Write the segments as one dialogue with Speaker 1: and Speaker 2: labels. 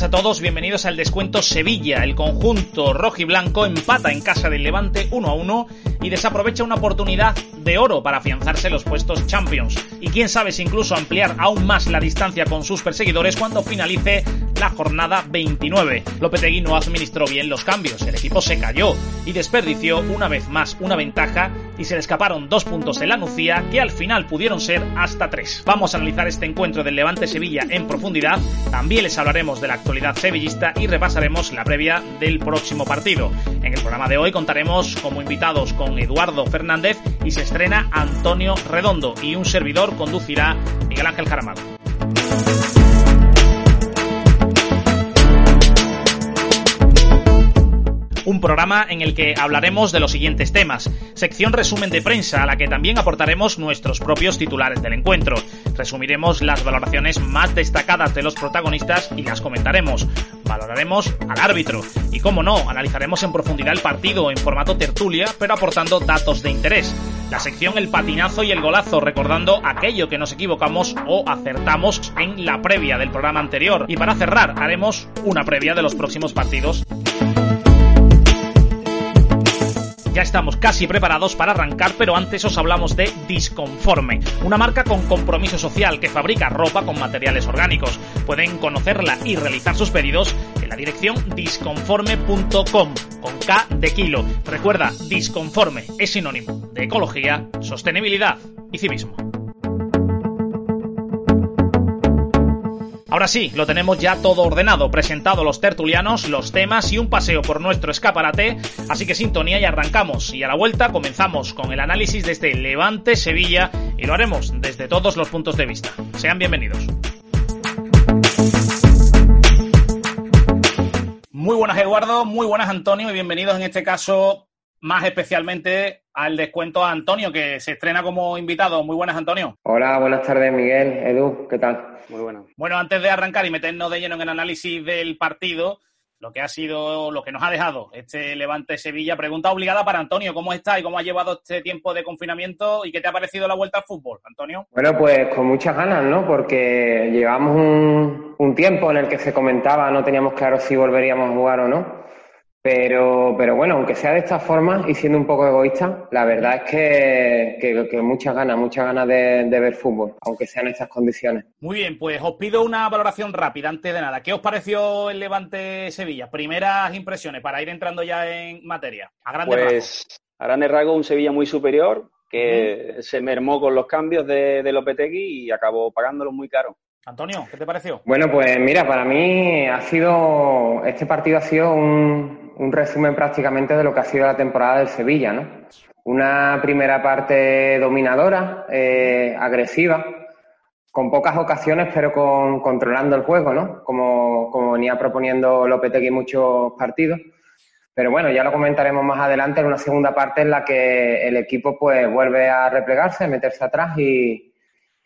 Speaker 1: buenas a todos, bienvenidos al descuento Sevilla. El conjunto rojo y blanco empata en casa del Levante 1 a 1 y desaprovecha una oportunidad de oro para afianzarse los puestos Champions. Y quién sabe si incluso ampliar aún más la distancia con sus perseguidores cuando finalice la jornada 29. Lopetegui no administró bien los cambios, el equipo se cayó y desperdició una vez más una ventaja y se le escaparon dos puntos en la Nucía que al final pudieron ser hasta tres. Vamos a analizar este encuentro del Levante Sevilla en profundidad, también les hablaremos de la actualidad sevillista y repasaremos la previa del próximo partido. En el programa de hoy contaremos como invitados con Eduardo Fernández y se estrena Antonio Redondo y un servidor conducirá Miguel Ángel Caramado. Un programa en el que hablaremos de los siguientes temas. Sección resumen de prensa, a la que también aportaremos nuestros propios titulares del encuentro. Resumiremos las valoraciones más destacadas de los protagonistas y las comentaremos. Valoraremos al árbitro y, como no, analizaremos en profundidad el partido en formato tertulia, pero aportando datos de interés. La sección El patinazo y el golazo, recordando aquello que nos equivocamos o acertamos en la previa del programa anterior. Y para cerrar, haremos una previa de los próximos partidos. Ya estamos casi preparados para arrancar, pero antes os hablamos de Disconforme, una marca con compromiso social que fabrica ropa con materiales orgánicos. Pueden conocerla y realizar sus pedidos en la dirección disconforme.com con K de kilo. Recuerda, Disconforme es sinónimo de ecología, sostenibilidad y civismo. Ahora sí, lo tenemos ya todo ordenado, presentado los tertulianos, los temas y un paseo por nuestro escaparate, así que sintonía y arrancamos. Y a la vuelta comenzamos con el análisis de este Levante Sevilla y lo haremos desde todos los puntos de vista. Sean bienvenidos. Muy buenas Eduardo, muy buenas Antonio y bienvenidos en este caso más especialmente al descuento a Antonio, que se estrena como invitado. Muy buenas, Antonio.
Speaker 2: Hola, buenas tardes, Miguel, Edu, ¿qué tal?
Speaker 1: Muy bueno. Bueno, antes de arrancar y meternos de lleno en el análisis del partido, lo que ha sido, lo que nos ha dejado este Levante Sevilla, pregunta obligada para Antonio, ¿cómo está y cómo ha llevado este tiempo de confinamiento y qué te ha parecido la vuelta al fútbol, Antonio?
Speaker 2: Bueno, pues con muchas ganas, ¿no? Porque llevamos un, un tiempo en el que se comentaba, no teníamos claro si volveríamos a jugar o no pero, pero bueno, aunque sea de esta forma y siendo un poco egoísta, la verdad es que, que, muchas ganas, muchas ganas de, ver fútbol, aunque sea en estas condiciones.
Speaker 1: Muy bien, pues os pido una valoración rápida antes de nada. ¿Qué os pareció el Levante Sevilla? Primeras impresiones para ir entrando ya en materia.
Speaker 3: A grandes pues, a grandes rasgos, un Sevilla muy superior que se mermó con los cambios de, de Lopetegui y acabó pagándolo muy caro.
Speaker 1: Antonio, ¿qué te pareció?
Speaker 2: Bueno, pues mira, para mí ha sido, este partido ha sido un, un resumen prácticamente de lo que ha sido la temporada del Sevilla, ¿no? Una primera parte dominadora, eh, agresiva, con pocas ocasiones, pero con, controlando el juego, ¿no? Como, venía proponiendo Lopetegui en muchos partidos. Pero bueno, ya lo comentaremos más adelante en una segunda parte en la que el equipo pues vuelve a replegarse, a meterse atrás y,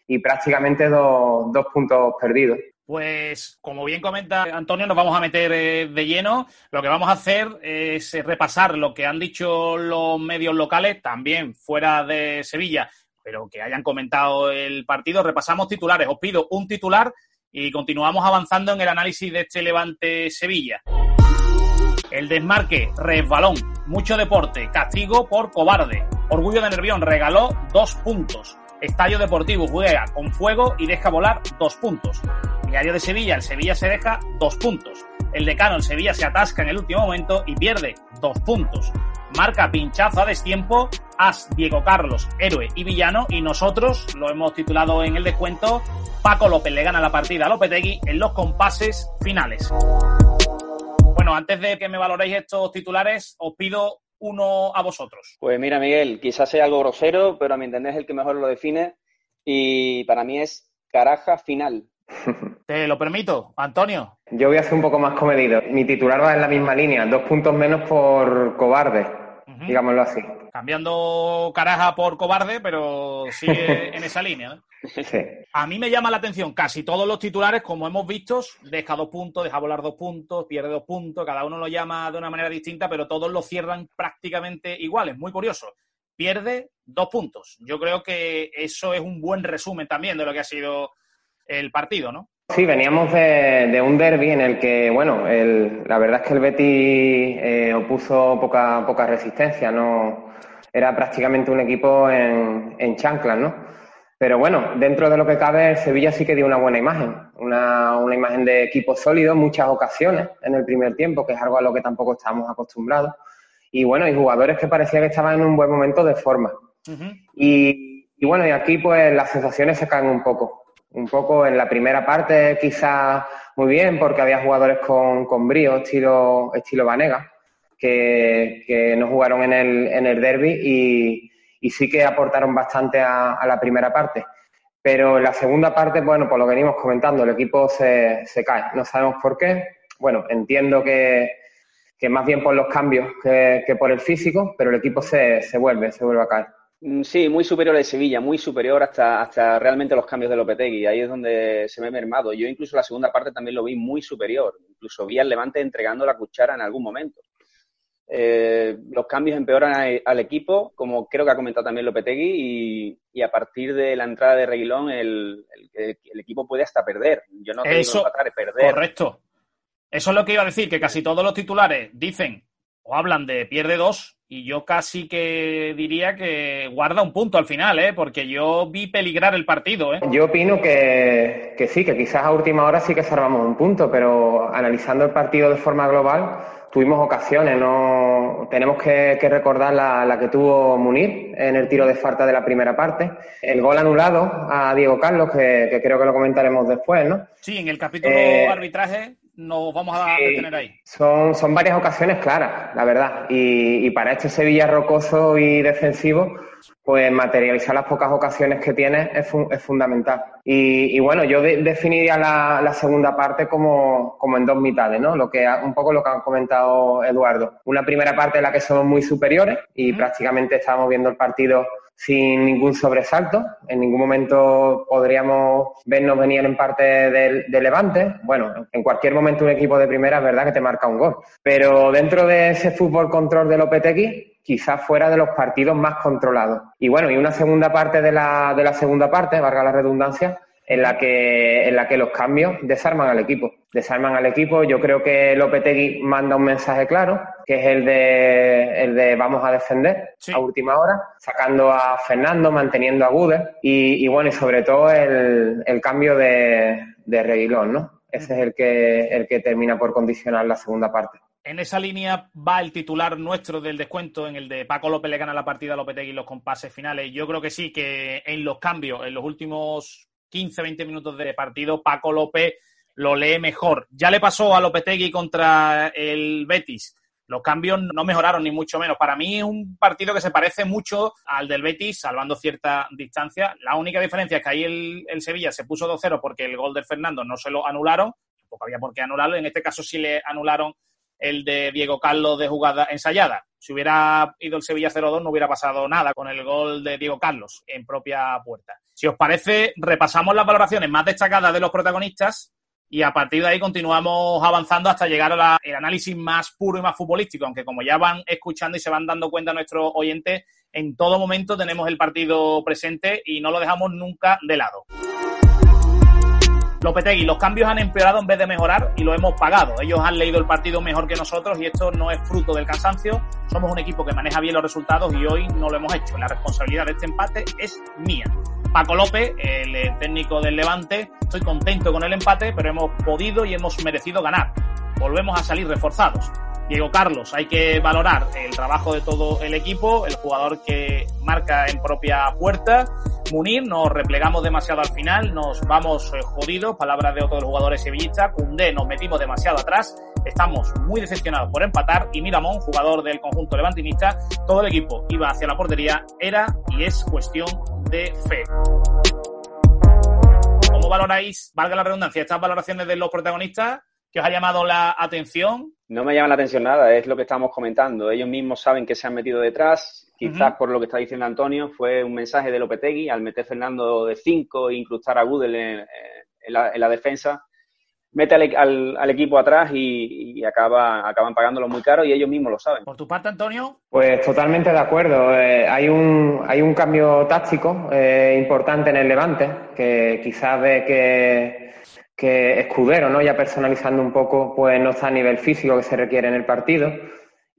Speaker 2: y prácticamente dos puntos perdidos.
Speaker 1: Pues, como bien comenta Antonio, nos vamos a meter eh, de lleno. Lo que vamos a hacer es repasar lo que han dicho los medios locales, también fuera de Sevilla, pero que hayan comentado el partido. Repasamos titulares. Os pido un titular y continuamos avanzando en el análisis de este Levante Sevilla. El desmarque, resbalón, mucho deporte, castigo por cobarde. Orgullo de Nervión regaló dos puntos. Estadio Deportivo juega con fuego y deja volar dos puntos. Diario de Sevilla, el Sevilla se deja dos puntos. El decano, el Sevilla se atasca en el último momento y pierde dos puntos. Marca pinchazo a destiempo, As Diego Carlos, héroe y villano, y nosotros lo hemos titulado en el descuento, Paco López le gana la partida a Lopetegui en los compases finales. Bueno, antes de que me valoréis estos titulares, os pido uno a vosotros?
Speaker 3: Pues mira, Miguel, quizás sea algo grosero, pero a mi entender es el que mejor lo define y para mí es caraja final.
Speaker 1: Te lo permito, Antonio.
Speaker 2: Yo voy a ser un poco más comedido. Mi titular va en la misma línea, dos puntos menos por cobarde, digámoslo así.
Speaker 1: Cambiando caraja por cobarde, pero sigue en esa línea. A mí me llama la atención casi todos los titulares, como hemos visto, deja dos puntos, deja volar dos puntos, pierde dos puntos, cada uno lo llama de una manera distinta, pero todos lo cierran prácticamente iguales. Muy curioso. Pierde dos puntos. Yo creo que eso es un buen resumen también de lo que ha sido el partido, ¿no?
Speaker 2: Sí, veníamos de, un derby en el que, bueno, la verdad es que el Betis eh, opuso poca, poca resistencia, no era prácticamente un equipo en, en chanclas, ¿no? Pero bueno, dentro de lo que cabe, el Sevilla sí que dio una buena imagen, una, una imagen de equipo sólido en muchas ocasiones en el primer tiempo, que es algo a lo que tampoco estábamos acostumbrados. Y bueno, y jugadores que parecía que estaban en un buen momento de forma. y, y bueno, y aquí pues las sensaciones se caen un poco un poco en la primera parte quizás muy bien porque había jugadores con, con brío, estilo, estilo Vanega, que, que no jugaron en el, en el derby y, y sí que aportaron bastante a, la primera parte. Pero en la segunda parte, bueno, por lo que venimos comentando, el equipo se, se cae. No sabemos por qué. Bueno, entiendo que, que más bien por los cambios que, que, por el físico, pero el equipo se, se vuelve, se vuelve a caer.
Speaker 3: Mm, sí, muy superior de Sevilla, muy superior hasta, hasta realmente los cambios de Lopetegui. Ahí es donde se me ha mermado. Yo incluso la segunda parte también lo vi muy superior. Incluso vi al Levante entregando la cuchara en algún momento. Eh, los cambios empeoran al equipo, como creo que ha comentado también Lopetegui, y, a partir de la entrada de Reguilón el, equipo puede hasta perder. Yo no
Speaker 1: te Eso, digo perder. Correcto. Eso es lo que iba a decir, que casi todos los titulares dicen o hablan de pierde dos y yo casi que diría que guarda un punto al final, ¿eh? porque yo vi peligrar el partido. ¿eh?
Speaker 2: Yo opino que, que sí, que quizás a última hora sí que salvamos un punto, pero analizando el partido de forma global tuvimos ocasiones. no Tenemos que, recordar la, que tuvo Munir en el tiro de falta de la primera parte. El gol anulado a Diego Carlos, que, creo que lo comentaremos después, ¿no?
Speaker 1: Sí, en el capítulo eh, arbitraje nos vamos a detener ahí.
Speaker 2: Son, son varias ocasiones claras, la verdad. Y, para este Sevilla rocoso y defensivo, pues materializar las pocas ocasiones que tiene es, es fundamental. Y, bueno, yo definiría la, segunda parte como, como, en dos mitades, ¿no? Lo que un poco lo que ha comentado Eduardo. Una primera parte en la que somos muy superiores y prácticamente estábamos viendo el partido sin ningún sobresalto. En ningún momento podríamos vernos venir en parte del, Levante. Bueno, en cualquier momento un equipo de primera es verdad que te marca un gol. Pero dentro de ese fútbol control de Lopetegui, quizás fuera de los partidos más controlados. Y bueno, y una segunda parte de la, de la segunda parte, valga la redundancia, en la que, en la que los cambios desarman al equipo. Desarman al equipo. Yo creo que Lopetegui manda un mensaje claro, que es el de, el de vamos a defender a última hora, sacando a Fernando, manteniendo a Gude y, bueno, y sobre todo el, el cambio de, de Reguilón, ¿no? Ese es el que, el que termina por condicionar la segunda parte.
Speaker 1: En esa línea va el titular nuestro del descuento, en el de Paco López le gana la partida a Lopetegui en los compases finales. Yo creo que sí, que en los cambios, en los últimos 15, 20 minutos de partido, Paco López lo lee mejor. Ya le pasó a Lopetegui contra el Betis. Los cambios no mejoraron ni mucho menos. Para mí es un partido que se parece mucho al del Betis, salvando cierta distancia. La única diferencia es que ahí el, Sevilla se puso 2-0 porque el gol de Fernando no se lo anularon. Tampoco había por qué anularlo. En este caso sí le anularon el de Diego Carlos de jugada ensayada. Si hubiera ido el Sevilla 0-2 no hubiera pasado nada con el gol de Diego Carlos en propia puerta. Si os parece, repasamos las valoraciones más destacadas de los protagonistas y a partir de ahí continuamos avanzando hasta llegar al análisis más puro y más futbolístico, aunque como ya van escuchando y se van dando cuenta nuestros oyentes, en todo momento tenemos el partido presente y no lo dejamos nunca de lado. Lopetegui, los cambios han empeorado en vez de mejorar y lo hemos pagado. Ellos han leído el partido mejor que nosotros y esto no es fruto del cansancio. Somos un equipo que maneja bien los resultados y hoy no lo hemos hecho. La responsabilidad de este empate es mía. Paco López, el técnico del Levante, estoy contento con el empate, pero hemos podido y hemos merecido ganar. Volvemos a salir reforzados. Diego Carlos, hay que valorar el trabajo de todo el equipo, el jugador que marca en propia puerta Munir, nos replegamos demasiado al final, nos vamos eh, jodidos, palabras de otros jugadores sevillistas, Cundé nos metimos demasiado atrás, estamos muy decepcionados por empatar y Miramón, jugador del conjunto levantinista, todo el equipo iba hacia la portería, era y es cuestión de fe. ¿Cómo valoráis, valga la redundancia, estas valoraciones de los protagonistas? ¿Qué os ha llamado la atención?
Speaker 3: No me llama la atención nada, es lo que estamos comentando. Ellos mismos saben que se han metido detrás, quizás por lo que está diciendo Antonio, fue un mensaje de Lopetegui al meter Fernando de 5 e incrustar a Gudel en, la, defensa. Mete al, equipo atrás y, acaba, acaban pagándolo muy caro y ellos mismos lo saben.
Speaker 1: ¿Por tu parte, Antonio?
Speaker 2: Pues totalmente de acuerdo. Eh, hay, un, hay un cambio táctico eh, importante en el Levante que quizás ve que que Escudero, ¿no? Ya personalizando un poco, pues no está a nivel físico que se requiere en el partido.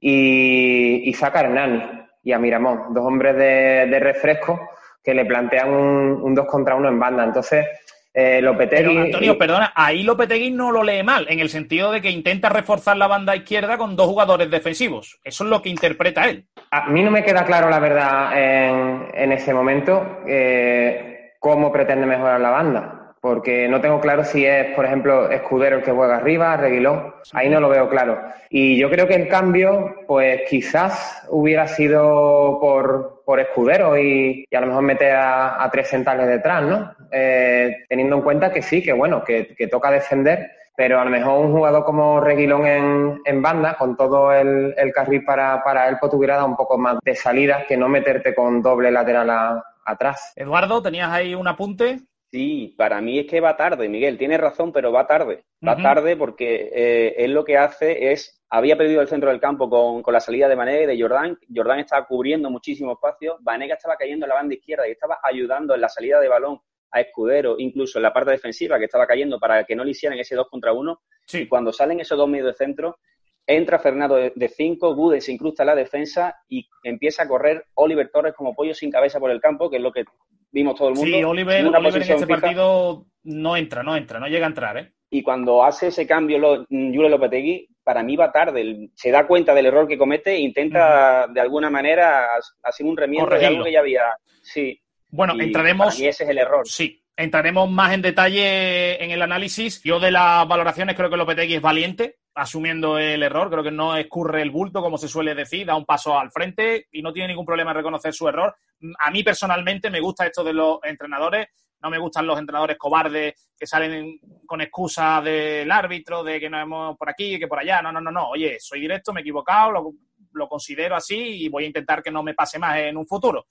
Speaker 2: Y, y saca a Hernani y a Miramón, dos hombres de, refresco que le plantean un, un, dos contra uno en banda. Entonces, eh, Lopetegui...
Speaker 1: Antonio, perdona, ahí Lopetegui no lo lee mal, en el sentido de que intenta reforzar la banda izquierda con dos jugadores defensivos. Eso es lo que interpreta él.
Speaker 2: A mí no me queda claro, la verdad, en, en ese momento, eh, cómo pretende mejorar la banda porque no tengo claro si es, por ejemplo, Escudero el que juega arriba, Reguilón, ahí no lo veo claro. Y yo creo que el cambio, pues quizás hubiera sido por, por Escudero y, a lo mejor meter a, tres centrales detrás, ¿no? Eh, teniendo en cuenta que sí, que bueno, que, toca defender, pero a lo mejor un jugador como Reguilón en, en banda, con todo el, el carril para, para él, pues tuviera dado un poco más de salida que no meterte con doble lateral atrás.
Speaker 1: Eduardo, ¿tenías ahí un apunte?
Speaker 3: Sí, para mí es que va tarde, Miguel. Tiene razón, pero va tarde. Va tarde porque eh, él lo que hace es, había perdido el centro del campo con, la salida de Mané y de Jordán. Jordán estaba cubriendo muchísimo espacio. Vanega estaba cayendo en la banda izquierda y estaba ayudando en la salida de balón a Escudero, incluso en la parte defensiva que estaba cayendo para que no le hicieran ese 2 contra 1. Y cuando salen esos dos medios de centro, entra Fernando de 5, Gude se incrusta en la defensa y empieza a correr Oliver Torres como pollo sin cabeza por el campo, que es lo que vimos todo el mundo.
Speaker 1: Sí, Oliver, en este partido no entra, no entra, no llega a entrar, ¿eh?
Speaker 3: Y cuando hace ese cambio lo, Julio Lopetegui, para mí va tarde. Se da cuenta del error que comete e intenta de alguna manera hacer un remiendo de algo que ya había. Sí.
Speaker 1: Bueno, entraremos.
Speaker 3: Y ese es el error.
Speaker 1: Sí, entraremos más en detalle en el análisis. Yo de las valoraciones creo que Lopetegui es valiente, asumiendo el error. Creo que no escurre el bulto, como se suele decir, da un paso al frente y no tiene ningún problema en reconocer su error a mí personalmente me gusta esto de los entrenadores, no me gustan los entrenadores cobardes que salen con excusas del árbitro, de que no hemos por aquí, que por allá. No, no, no, no. Oye, soy directo, me he equivocado, lo considero así y voy a intentar que no me pase más en un futuro.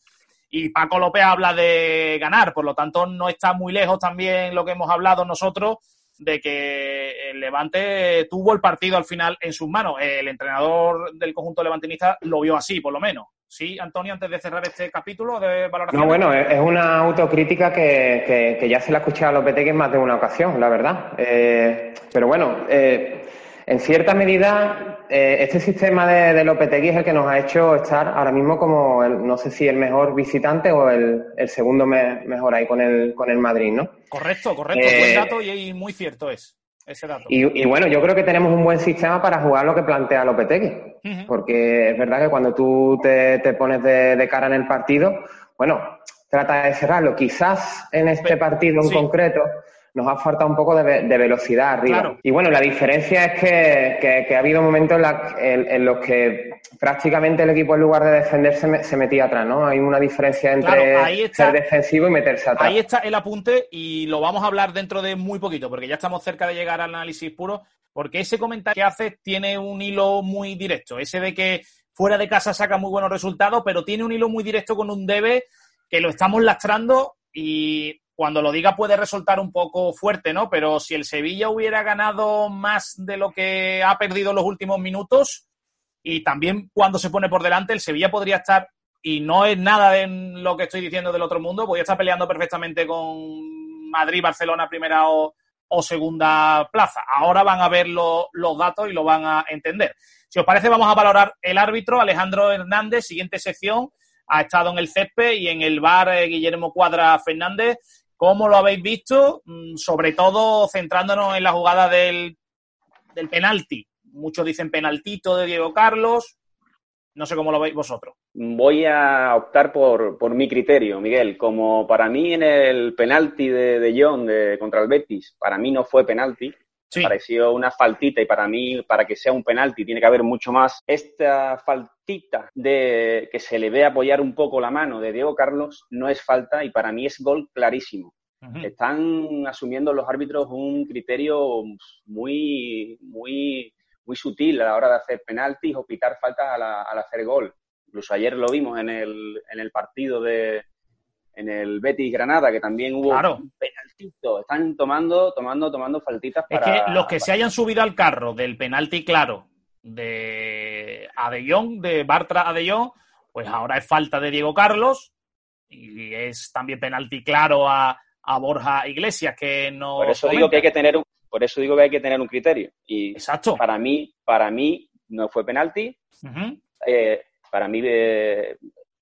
Speaker 1: Y Paco López habla de ganar, por lo tanto no está muy lejos también lo que hemos hablado nosotros de que el Levante tuvo el partido al final en sus manos. El entrenador del conjunto levantinista lo vio así, por lo menos. Sí, Antonio, antes de cerrar este capítulo de valoración.
Speaker 2: No, bueno, es una autocrítica que, que, ya se la ha escuchado a Lopetegui en más de una ocasión, la verdad. Eh, pero bueno, eh, en cierta medida, eh, este sistema de, de, Lopetegui es el que nos ha hecho estar ahora mismo como, el, no sé si el mejor visitante o el, el segundo mejor ahí con el, con el Madrid, ¿no?
Speaker 1: Correcto, correcto, buen dato y muy cierto es.
Speaker 2: Y, bueno, yo creo que tenemos un buen sistema para jugar lo que plantea Lopetegui, porque es verdad que cuando tú te, pones de, cara en el partido, bueno, trata de cerrarlo. Quizás en este partido en concreto nos ha faltado un poco de, velocidad arriba. Y bueno, la diferencia es que, ha habido momentos en, los que prácticamente el equipo en lugar de defenderse se metía atrás, ¿no? Hay una diferencia entre ser defensivo y meterse atrás.
Speaker 1: Ahí está el apunte y lo vamos a hablar dentro de muy poquito, porque ya estamos cerca de llegar al análisis puro, porque ese comentario que haces tiene un hilo muy directo, ese de que fuera de casa saca muy buenos resultados, pero tiene un hilo muy directo con un debe que lo estamos lastrando y cuando lo diga puede resultar un poco fuerte, ¿no? Pero si el Sevilla hubiera ganado más de lo que ha perdido en los últimos minutos y también cuando se pone por delante, el Sevilla podría estar, y no es nada de lo que estoy diciendo del otro mundo, podría estar peleando perfectamente con Madrid, Barcelona, primera o, segunda plaza. Ahora van a ver los datos y lo van a entender. Si os parece, vamos a valorar el árbitro, Alejandro Hernández, siguiente sección. Ha estado en el césped y en el bar eh, Guillermo Cuadra Fernández ¿Cómo lo habéis visto? Mm, sobre todo centrándonos en la jugada del, del penalti. Muchos dicen penaltito de Diego Carlos. No sé cómo lo veis vosotros.
Speaker 3: Voy a optar por, por mi criterio, Miguel. Como para mí en el penalti de, de John de, contra el Betis, para mí no fue penalti, Pareció una faltita y para mí, para que sea un penalti, tiene que haber mucho más. Esta faltita de que se le ve apoyar un poco la mano de Diego Carlos no es falta y para mí es gol clarísimo. Están asumiendo los árbitros un criterio muy, muy, muy sutil a la hora de hacer penaltis o pitar faltas al, al hacer gol. Incluso ayer lo vimos en el, en el partido de, en el Betis Granada, que también hubo
Speaker 1: claro.
Speaker 3: penaltito. Están tomando, tomando, tomando faltitas
Speaker 1: para. Es que los que se hayan subido al carro del penalti claro de Adellón, de Bartra Adellón, pues ahora es falta de Diego Carlos y es también penalti claro a, a Borja Iglesias, que no.
Speaker 3: Por eso digo que hay que tener un, por eso digo que hay que tener un criterio. Y
Speaker 1: Exacto.
Speaker 3: para mí, para mí no fue penalti. eh, para mí eh,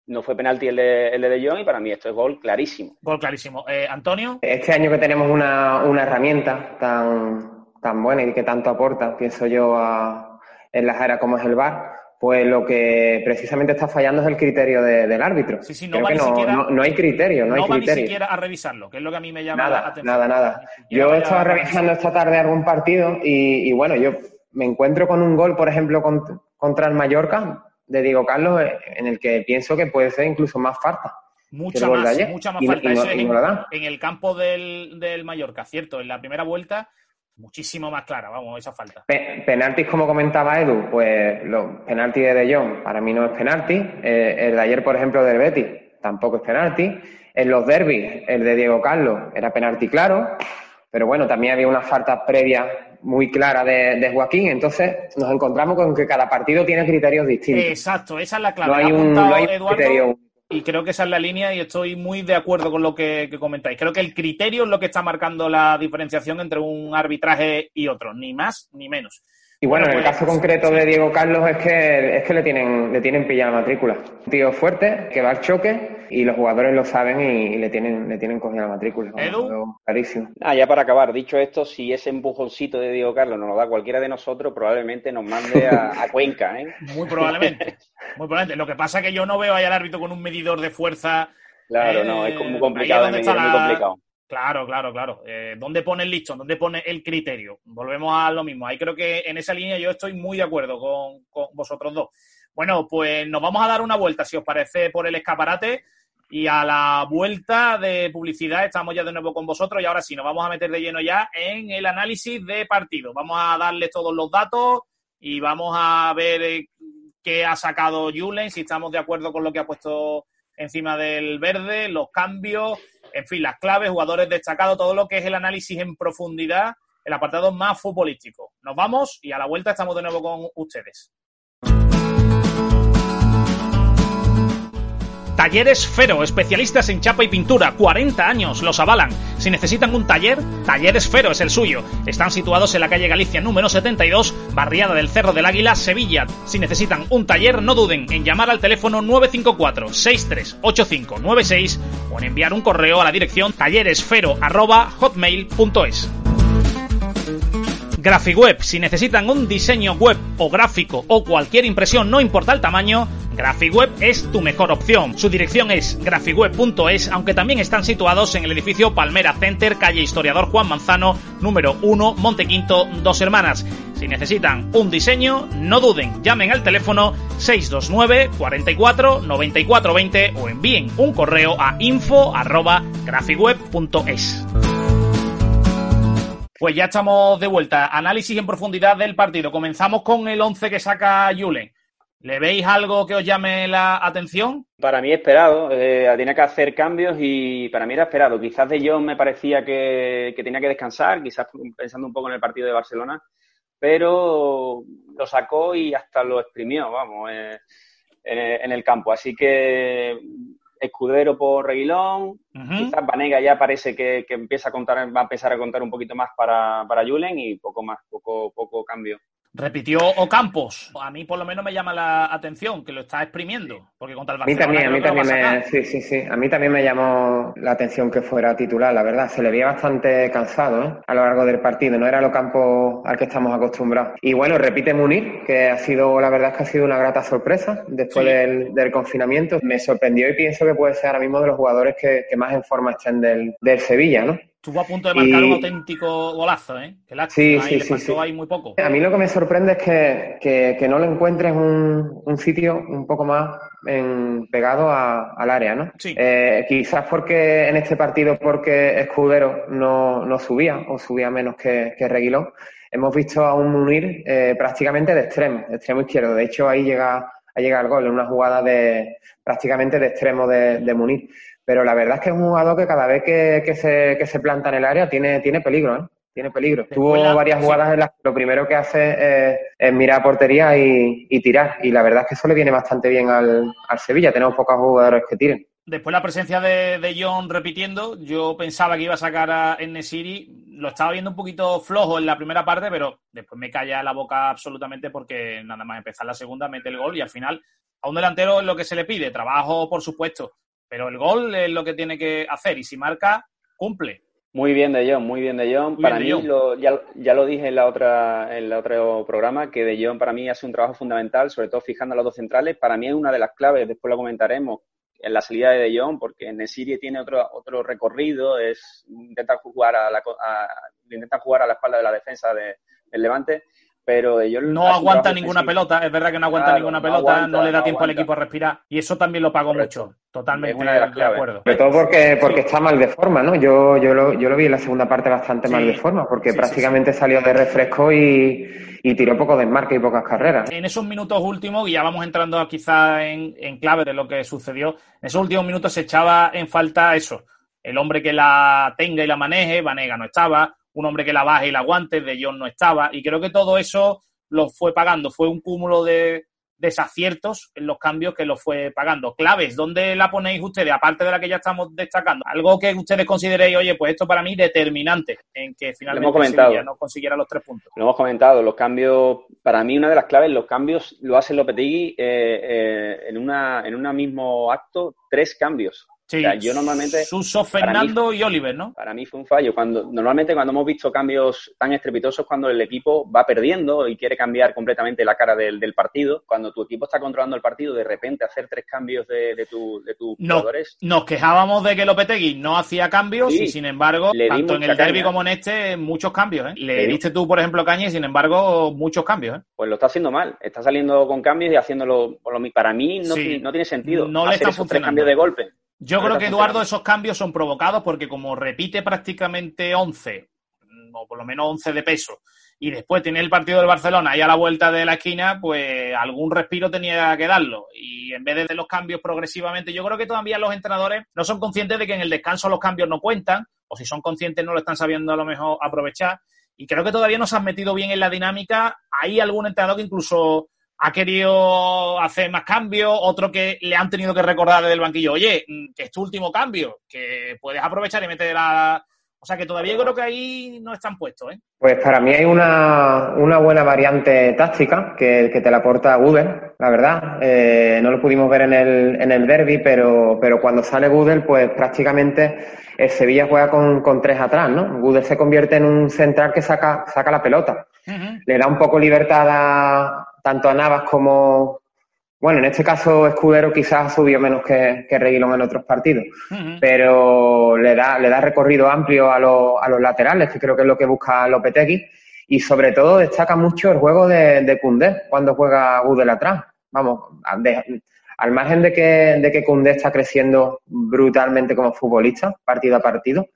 Speaker 3: no fue penalti el de, el de, de Jong y para mí esto es gol clarísimo.
Speaker 1: Gol clarísimo. Eh, Antonio.
Speaker 2: Este año que tenemos una, una herramienta tan, tan buena y que tanto aporta, pienso yo, a, en la era como es el VAR, pues lo que precisamente está fallando es el criterio de, del árbitro.
Speaker 1: Sí, sí, no, va no,
Speaker 2: siquiera, no, no, hay criterio, no,
Speaker 1: no
Speaker 2: hay criterio.
Speaker 1: va ni siquiera a revisarlo, que es lo que a mí me llama
Speaker 2: nada,
Speaker 1: la atención.
Speaker 2: Nada, nada. Yo he estado revisando esta tarde algún partido y, y, bueno, yo me encuentro con un gol, por ejemplo, contra, contra el Mallorca de Diego Carlos, en el que pienso que puede ser incluso más falta.
Speaker 1: Mucha más, mucha más falta. Eso en, en, el campo del, del Mallorca, ¿cierto? En la primera vuelta muchísimo más clara, vamos, esa falta.
Speaker 2: Pe penaltis, como comentaba Edu, pues los penaltis de De Jong para mí no es penalti. Eh, el de ayer, por ejemplo, del Betis tampoco es penalti. En los derbis, el de Diego Carlos era penalti claro, pero bueno, también había una falta previa muy clara de, de, Joaquín, entonces nos encontramos con que cada partido tiene criterios distintos.
Speaker 1: Exacto, esa es la clave.
Speaker 2: No hay un, no hay un criterio
Speaker 1: y creo que esa es la línea y estoy muy de acuerdo con lo que, que, comentáis. Creo que el criterio es lo que está marcando la diferenciación entre un arbitraje y otro, ni más ni menos.
Speaker 2: Y bueno, en el caso concreto de Diego Carlos es que es que le tienen le tienen pillada la matrícula. Un tío fuerte que va al choque y los jugadores lo saben y, y le tienen le tienen cogida la matrícula.
Speaker 1: ¿Edu?
Speaker 2: Clarísimo.
Speaker 3: Ah, ya para acabar, dicho esto, si ese empujoncito de Diego Carlos nos lo da cualquiera de nosotros, probablemente nos mande a, a Cuenca, ¿eh?
Speaker 1: Muy probablemente. Muy probablemente. Lo que pasa es que yo no veo ahí al árbitro con un medidor de fuerza.
Speaker 3: Claro, eh, no, es muy complicado de medir, la... muy complicado.
Speaker 1: Claro, claro, claro. Eh, ¿Dónde pone el listón? ¿Dónde pone el criterio? Volvemos a lo mismo. Ahí creo que en esa línea yo estoy muy de acuerdo con, con, vosotros dos. Bueno, pues nos vamos a dar una vuelta, si os parece, por el escaparate. Y a la vuelta de publicidad estamos ya de nuevo con vosotros. Y ahora sí, nos vamos a meter de lleno ya en el análisis de partido. Vamos a darles todos los datos y vamos a ver eh, qué ha sacado Julen, si estamos de acuerdo con lo que ha puesto encima del verde, los cambios, en fin, las claves, jugadores destacados, todo lo que es el análisis en profundidad, el apartado más futbolístico. Nos vamos y a la vuelta estamos de nuevo con ustedes. Talleres Fero, especialistas en chapa y pintura, 40 años, los avalan. Si necesitan un taller, Talleres Fero es el suyo. Están situados en la calle Galicia número 72, barriada del Cerro del Águila, Sevilla. Si necesitan un taller, no duden en llamar al teléfono 954-638596 o en enviar un correo a la dirección talleresfero.hotmail.es. GraphicWeb, si necesitan un diseño web o gráfico o cualquier impresión, no importa el tamaño, GraphicWeb es tu mejor opción. Su dirección es graphicweb.es, aunque también están situados en el edificio Palmera Center, calle Historiador Juan Manzano, número 1, Montequinto, Dos Hermanas. Si necesitan un diseño, no duden, llamen al teléfono 629 44 94 20 o envíen un correo a info arroba graphicweb.es. Pues ya estamos de vuelta. Análisis en profundidad del partido. Comenzamos con el 11 que saca Julen. ¿Le veis algo que os llame la atención?
Speaker 3: Para mí esperado. Eh, tiene que hacer cambios y para mí era esperado. Quizás de John me parecía que, que, tenía que descansar, quizás pensando un poco en el partido de Barcelona, pero lo sacó y hasta lo exprimió, vamos, eh, en el campo. Así que Escudero por Reguilón, uh -huh. quizás Vanega ya parece que, que, empieza a contar, va a empezar a contar un poquito más para, para Julen y poco más, poco, poco cambio.
Speaker 1: Repitió Ocampos. A mí por lo menos me llama la atención que lo está exprimiendo, porque contra el Barcelona
Speaker 2: A mí también, a mí también me, sí, sí, sí. A mí también me llamó la atención que fuera titular, la verdad. Se le veía bastante cansado ¿eh? a lo largo del partido. No era el Ocampo al que estamos acostumbrados. Y bueno, repite Munir, que ha sido, la verdad es que ha sido una grata sorpresa después sí. del, del, confinamiento. Me sorprendió y pienso que puede ser ahora mismo de los jugadores que, que más en forma estén del, del Sevilla, ¿no?
Speaker 1: Estuvo a punto de marcar y... un auténtico golazo, ¿eh? Que la
Speaker 2: sí,
Speaker 1: ahí
Speaker 2: sí, sí,
Speaker 1: ahí muy poco.
Speaker 2: A mí lo que me sorprende es que, que, que no le encuentres un, un, sitio un poco más en, pegado a, al área, ¿no?
Speaker 1: Sí.
Speaker 2: Eh, quizás porque en este partido, porque Escudero no, no subía o subía menos que, que Reguilón, hemos visto a un Munir eh, prácticamente de extremo, de extremo izquierdo. De hecho, ahí llega, ahí llega el gol, en una jugada de prácticamente de extremo de, de Munir pero la verdad es que es un jugador que cada vez que, que, se, que se planta en el área tiene, tiene peligro, ¿eh? Tiene peligro. Tuvo la... varias jugadas en las que lo primero que hace es, es mirar a portería y, y, tirar. Y la verdad es que eso le viene bastante bien al, al Sevilla. Tenemos pocos jugadores que tiren.
Speaker 1: después la presencia de, de, John repitiendo, yo pensaba que iba a sacar a Enesiri, lo estaba viendo un poquito flojo en la primera parte, pero después me calla la boca absolutamente porque nada más empezar la segunda mete el gol y al final a un delantero es lo que se le pide, trabajo por supuesto, pero el gol es lo que tiene que hacer y si marca, cumple.
Speaker 3: Muy bien de John, muy bien de John. para mí, Lo, ya, ya, lo dije en la otra en el otro programa, que de John para mí hace un trabajo fundamental, sobre todo fijando a los dos centrales. Para mí es una de las claves, después lo comentaremos, en la salida de De Jong, porque Nesiri tiene otro, otro recorrido, es intenta jugar a la, intenta jugar a la espalda de la defensa de, del Levante pero ellos
Speaker 1: no aguanta ninguna pelota, es verdad que no aguanta ninguna pelota, no, le da tiempo al equipo a respirar y eso también lo pagó mucho, totalmente de, acuerdo.
Speaker 2: Sobre todo porque, porque está mal de forma, ¿no? Yo, yo, lo, yo lo vi en la segunda parte bastante mal de forma, porque prácticamente salió de refresco y, y tiró poco de enmarque y pocas carreras.
Speaker 1: En esos minutos últimos, y ya vamos entrando quizá en, en clave de lo que sucedió, en esos últimos minutos se echaba en falta eso, el hombre que la tenga y la maneje, Vanega no estaba, un hombre que la baje y la aguante, de John no estaba, y creo que todo eso lo fue pagando, fue un cúmulo de desaciertos en los cambios que lo fue pagando. Claves, ¿dónde la ponéis ustedes? Aparte de la que ya estamos destacando, algo que ustedes consideréis, oye, pues esto para mí determinante en que finalmente no consiguiera los tres puntos.
Speaker 3: Lo hemos comentado, los cambios, para mí una de las claves, los cambios lo hace Lopetegui eh, eh, en, una, en un mismo acto, tres cambios.
Speaker 1: Sí, yo normalmente. Suso, Fernando y Oliver, ¿no?
Speaker 3: Para mí fue un fallo. Cuando, normalmente, cuando hemos visto cambios tan estrepitosos, cuando el equipo va perdiendo y quiere cambiar completamente la cara del, partido, cuando tu equipo está controlando el partido, de repente hacer tres cambios de, de, tu, de tus jugadores.
Speaker 1: Nos quejábamos de que Lopetegui no hacía cambios y, sin embargo, tanto en el derby como en este, muchos cambios. ¿eh? Le, diste tú, por ejemplo, caña y, sin embargo, muchos cambios. ¿eh?
Speaker 3: Pues lo está haciendo mal. Está saliendo con cambios y haciendo Por lo, para mí no, no tiene sentido.
Speaker 1: No le está funcionando. Tres
Speaker 3: cambios de golpe.
Speaker 1: Yo creo que Eduardo esos cambios son provocados porque como repite prácticamente 11, o por lo menos 11 de peso, y después tiene el partido del Barcelona ahí a la vuelta de la esquina, pues algún respiro tenía que darlo. Y en vez de los cambios progresivamente, yo creo que todavía los entrenadores no son conscientes de que en el descanso los cambios no cuentan, o si son conscientes no lo están sabiendo a lo mejor aprovechar. Y creo que todavía no se han metido bien en la dinámica. Hay algún entrenador que incluso ha querido hacer más cambios, otro que le han tenido que recordar desde el banquillo, oye, mm, que es tu último cambio, que puedes aprovechar y meter a... O sea que todavía creo que ahí no están puestos, ¿eh?
Speaker 2: Pues para mí hay una, buena variante táctica que, te la aporta Google, la verdad. Eh, no lo pudimos ver en el, en el derby, pero, pero cuando sale Google, pues prácticamente el Sevilla juega con, tres atrás, ¿no? Google se convierte en un central que saca, saca la pelota. Le da un poco libertad a, tanto a Navas como, bueno, en este caso Escudero quizás subió menos que, que Reguilón en otros partidos, pero le da, le da recorrido amplio a, los, a los laterales, que creo que es lo que busca Lopetegui, y sobre todo destaca mucho el juego de, de cuando juega Gudel atrás. Vamos, al margen de que, de que Cundé está creciendo brutalmente como futbolista, partido a partido,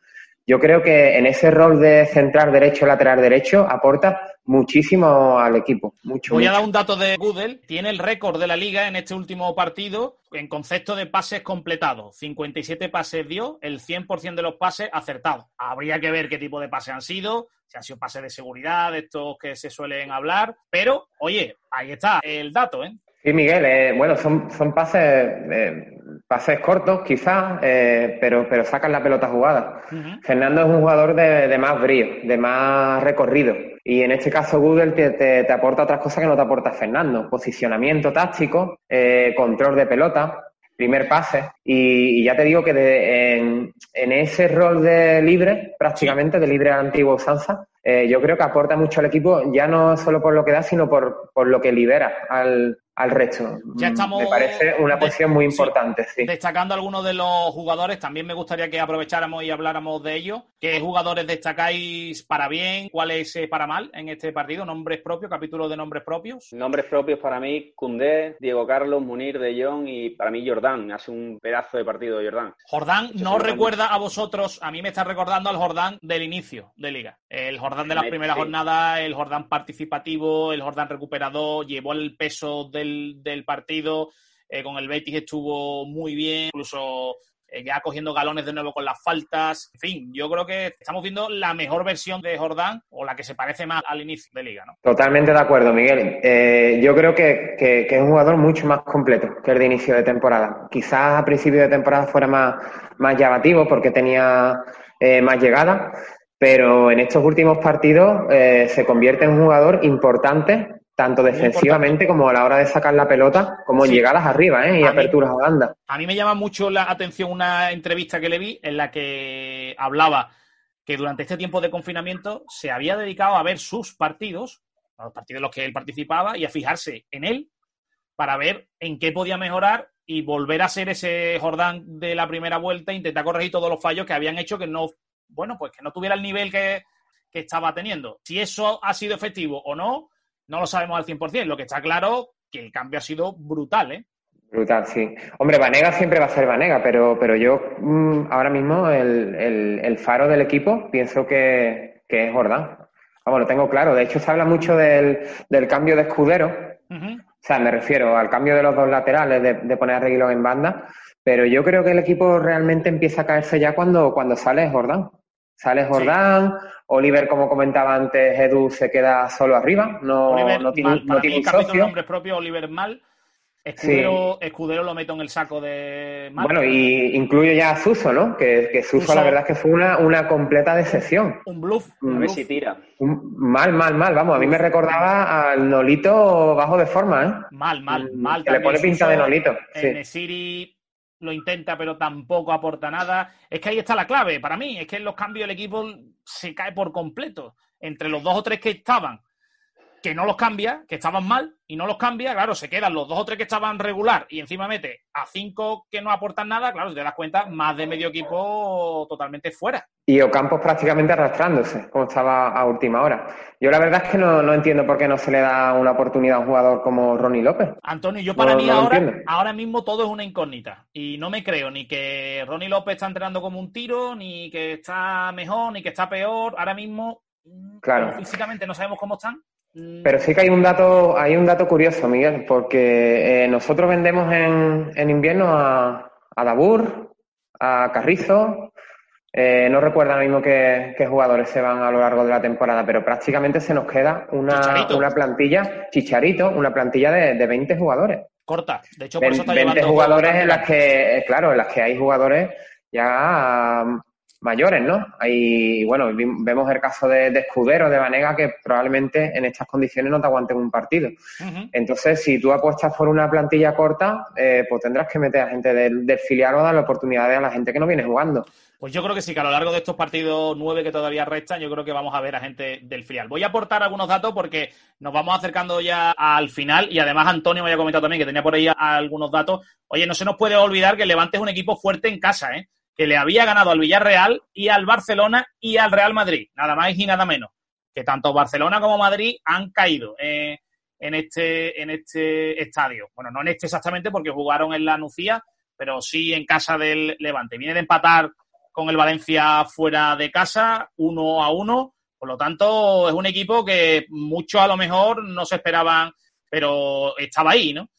Speaker 2: yo creo que en ese rol de central derecho, lateral derecho, aporta muchísimo al equipo. Mucho,
Speaker 1: Voy
Speaker 2: a
Speaker 1: dar un dato de Google. Tiene el récord de la liga en este último partido en concepto de pases completados. 57 pases dio, el 100% de los pases acertados. Habría que ver qué tipo de pases han sido, si han sido pases de seguridad, de estos que se suelen hablar. Pero, oye, ahí está el dato, ¿eh?
Speaker 2: Sí, Miguel, eh, bueno, son, son pases, eh, pases cortos quizás, eh, pero, pero sacan la pelota jugada. Fernando es un jugador de, más brío, de más recorrido. Y en este caso Google te, te, aporta otras cosas que no te aporta Fernando. Posicionamiento táctico, control de pelota, primer pase. Y, ya te digo que en, en, ese rol de libre, prácticamente de libre antiguo usanza, yo creo que aporta mucho al equipo, ya no solo por lo que da, sino por, por lo que libera al, al resto. Ya estamos me parece una posición muy importante, sí,
Speaker 1: Destacando algunos de los jugadores, también me gustaría que aprovecháramos y habláramos de ellos. ¿Qué jugadores destacáis para bien? ¿Cuáles eh, para mal en este partido? ¿Nombres propios? ¿Capítulo de nombres propios?
Speaker 3: Nombres propios para mí, Cundé, Diego Carlos, Munir de Jong y para mí Jordán. Hace un pedazo de partido Jordán.
Speaker 1: Jordán no recuerda a vosotros, a mí me está recordando al Jordán del inicio de liga. El Jordán de la primera jornada, el Jordán participativo, el Jordán recuperador, llevó el peso del del, partido. Eh, con el Betis estuvo muy bien, incluso eh, ya cogiendo galones de nuevo con las faltas. En fin, yo creo que estamos viendo la mejor versión de Jordán o la que se parece más al inicio de liga, ¿no?
Speaker 2: Totalmente de acuerdo, Miguel. Eh, yo creo que, que, es un jugador mucho más completo que el de inicio de temporada. Quizás a principio de temporada fuera más, más llamativo porque tenía eh, más llegada, pero en estos últimos partidos se convierte en un jugador importante tanto defensivamente como a la hora de sacar la pelota, como en llegadas arriba ¿eh? y aperturas a banda.
Speaker 1: A mí me llama mucho la atención una entrevista que le vi en la que hablaba que durante este tiempo de confinamiento se había dedicado a ver sus partidos, a los partidos en los que él participaba, y a fijarse en él para ver en qué podía mejorar y volver a ser ese Jordán de la primera vuelta intentar corregir todos los fallos que habían hecho que no, bueno, pues que no tuviera el nivel que, que estaba teniendo. Si eso ha sido efectivo o no, no lo sabemos al 100%. Lo que está claro que el cambio ha sido brutal, ¿eh?
Speaker 2: Brutal, sí. Hombre, Vanega siempre va a ser Vanega, pero, pero yo mm, ahora mismo el, faro del equipo pienso que, es Jordán. Vamos, lo tengo claro. De hecho, se habla mucho del, cambio de escudero. O sea, me refiero al cambio de los dos laterales, de, poner a Reguilón en banda. Pero yo creo que el equipo realmente empieza a caerse ya cuando, cuando sale Jordán. Sale Jordán, Oliver, como comentaba antes, Edu se queda solo arriba, no, no tiene, no tiene un socio.
Speaker 1: nombre propio, Oliver Mal. Escudero, Escudero lo meto en el saco de
Speaker 2: Mal. Bueno, y incluyo ya a Suso, ¿no? Que, que Suso, la verdad es que fue una, una completa decepción.
Speaker 1: Un bluff.
Speaker 3: A ver si tira.
Speaker 2: mal, mal, mal. Vamos, a mí me recordaba al Nolito bajo de forma, ¿eh?
Speaker 1: Mal, mal, mal.
Speaker 2: Que le pone pinta de Nolito.
Speaker 1: Sí lo intenta, pero tampoco aporta nada. Es que ahí está la clave para mí. Es que en los cambios el equipo se cae por completo. Entre los dos o tres que estaban, que no los cambia, que estaban mal y no los cambia, claro, se quedan los dos o tres que estaban regular y encima mete a cinco que no aportan nada, claro, si te das cuenta, más de medio equipo totalmente fuera.
Speaker 2: Y Ocampos prácticamente arrastrándose, como estaba a última hora. Yo la verdad es que no, entiendo por qué no se le da una oportunidad a un jugador como Ronnie López.
Speaker 1: Antonio, yo para mí ahora, ahora mismo todo es una incógnita. Y no me creo ni que Ronnie López está entrenando como un tiro, ni que está mejor, ni que está peor. Ahora mismo,
Speaker 2: claro.
Speaker 1: físicamente no sabemos cómo están.
Speaker 2: Pero sí que hay un dato, hay un dato curioso, Miguel, porque eh, nosotros vendemos en, en invierno a, a, Dabur, a Carrizo, eh, no recuerdo ahora mismo qué, jugadores se van a lo largo de la temporada, pero prácticamente se nos queda una, una plantilla, chicharito, una plantilla de, de 20 jugadores.
Speaker 1: Corta, de hecho por eso está
Speaker 2: 20 jugadores en las que, eh, claro, en las que hay jugadores ya mayores, ¿no? Hay, bueno, vemos el caso de, Escudero, de Vanega, que probablemente en estas condiciones no te aguanten un partido. Entonces, si tú apuestas por una plantilla corta, eh, pues tendrás que meter a gente del, filial o dar la oportunidad a la gente que no viene jugando.
Speaker 1: Pues yo creo que sí, que a lo largo de estos partidos nueve que todavía restan, yo creo que vamos a ver a gente del filial. Voy a aportar algunos datos porque nos vamos acercando ya al final y además Antonio me había comentado también que tenía por ahí algunos datos. Oye, no se nos puede olvidar que el Levante es un equipo fuerte en casa, ¿eh? Que le había ganado al Villarreal y al Barcelona y al Real Madrid, nada más y nada menos. Que tanto Barcelona como Madrid han caído eh, en, este, en este estadio. Bueno, no en este exactamente porque jugaron en la Nucía, pero sí en casa del Levante. Viene de empatar con el Valencia fuera de casa, uno a uno. Por lo tanto, es un equipo que muchos a lo mejor no se esperaban, pero estaba ahí, ¿no?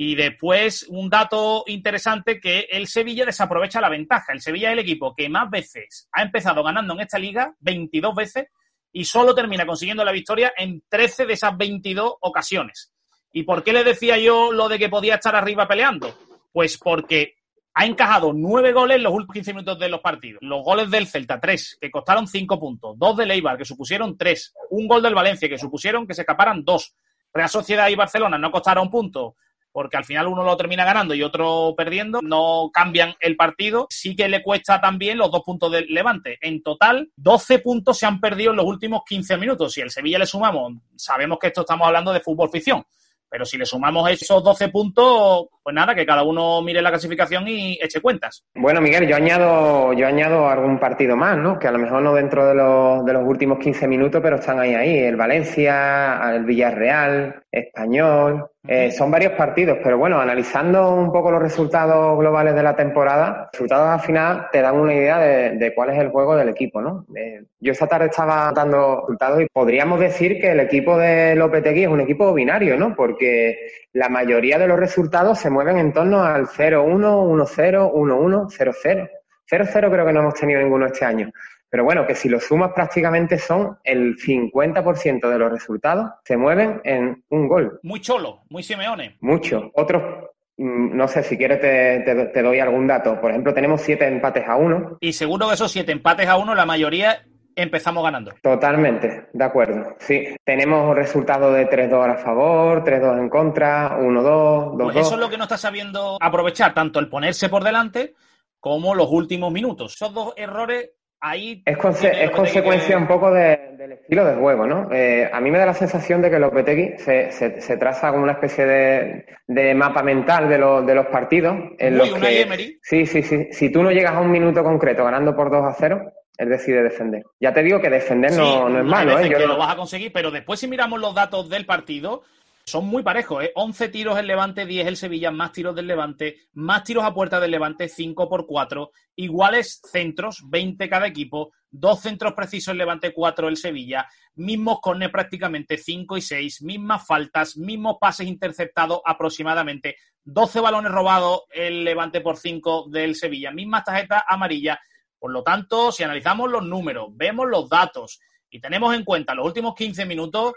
Speaker 1: Y después, un dato interesante que el Sevilla desaprovecha la ventaja. El Sevilla es el equipo que más veces ha empezado ganando en esta liga, 22 veces, y solo termina consiguiendo la victoria en 13 de esas 22 ocasiones. ¿Y por qué le decía yo lo de que podía estar arriba peleando? Pues porque ha encajado nueve goles en los últimos 15 minutos de los partidos. Los goles del Celta, tres, que costaron cinco puntos. Dos del Eibar, que supusieron tres. Un gol del Valencia, que supusieron que se escaparan dos. Real Sociedad y Barcelona no costaron puntos porque al final uno lo termina ganando y otro perdiendo, no cambian el partido. Sí que le cuesta también los dos puntos del Levante. En total, 12 puntos se han perdido en los últimos 15 minutos. Si el Sevilla le sumamos, sabemos que esto estamos hablando de fútbol ficción. Pero si le sumamos esos 12 puntos, pues nada, que cada uno mire la clasificación y eche cuentas.
Speaker 2: Bueno, Miguel, yo añado, yo añado algún partido más, ¿no? Que a lo mejor no dentro de los, de los últimos 15 minutos, pero están ahí, ahí. El Valencia, el Villarreal, Español, eh, son varios partidos, pero bueno, analizando un poco los resultados globales de la temporada, los resultados al final te dan una idea de, cuál es el juego del equipo, ¿no? Eh, yo esta tarde estaba dando resultados y podríamos decir que el equipo de Lopetegui es un equipo binario, ¿no? Porque la mayoría de los resultados se mueven en torno al 0-1, 1-0, 1-1, 0-0. 0-0 creo que no hemos tenido ninguno este año. Pero bueno, que si lo sumas prácticamente son el 50% de los resultados se mueven en un gol.
Speaker 1: Muy cholo, muy Simeone.
Speaker 2: Mucho. Otros, mm, no sé, si quieres te, te, te, doy algún dato. Por ejemplo, tenemos siete empates a uno.
Speaker 1: Y seguro que esos siete empates a uno, la mayoría empezamos ganando.
Speaker 2: Totalmente, de acuerdo. Sí, tenemos resultados de 3-2 a favor, 3-2 en contra, 1-2, 2-2.
Speaker 1: Pues eso es lo que no está sabiendo aprovechar, tanto el ponerse por delante como los últimos minutos. Esos dos errores ahí...
Speaker 2: Es, conse es consecuencia que... un poco de, del estilo de juego, ¿no? Eh, a mí me da la sensación de que Lopetegui se, se, se traza como una especie de, de mapa mental de, lo, de los partidos. En
Speaker 1: Muy
Speaker 2: los
Speaker 1: una
Speaker 2: que. Sí, sí, sí. Si tú no llegas a un minuto concreto ganando por 2 a 0, él decide defender. Ya te digo que defender
Speaker 1: Sí,
Speaker 2: no, no es malo, ¿eh? Yo
Speaker 1: que
Speaker 2: no-
Speaker 1: lo vas a conseguir, pero después si miramos los datos del partido, son muy parejos, ¿eh? 11 tiros el Levante, 10 el Sevilla, más tiros del Levante, más tiros a puerta del Levante, 5 por 4, iguales centros, 20 cada equipo, dos centros precisos el Levante, 4 el Sevilla, mismos corners prácticamente 5 y 6, mismas faltas, mismos pases interceptados aproximadamente, 12 balones robados el Levante por 5 del Sevilla, mismas tarjetas amarillas. Por lo tanto, si analizamos los números, vemos los datos y tenemos en cuenta los últimos 15 minutos,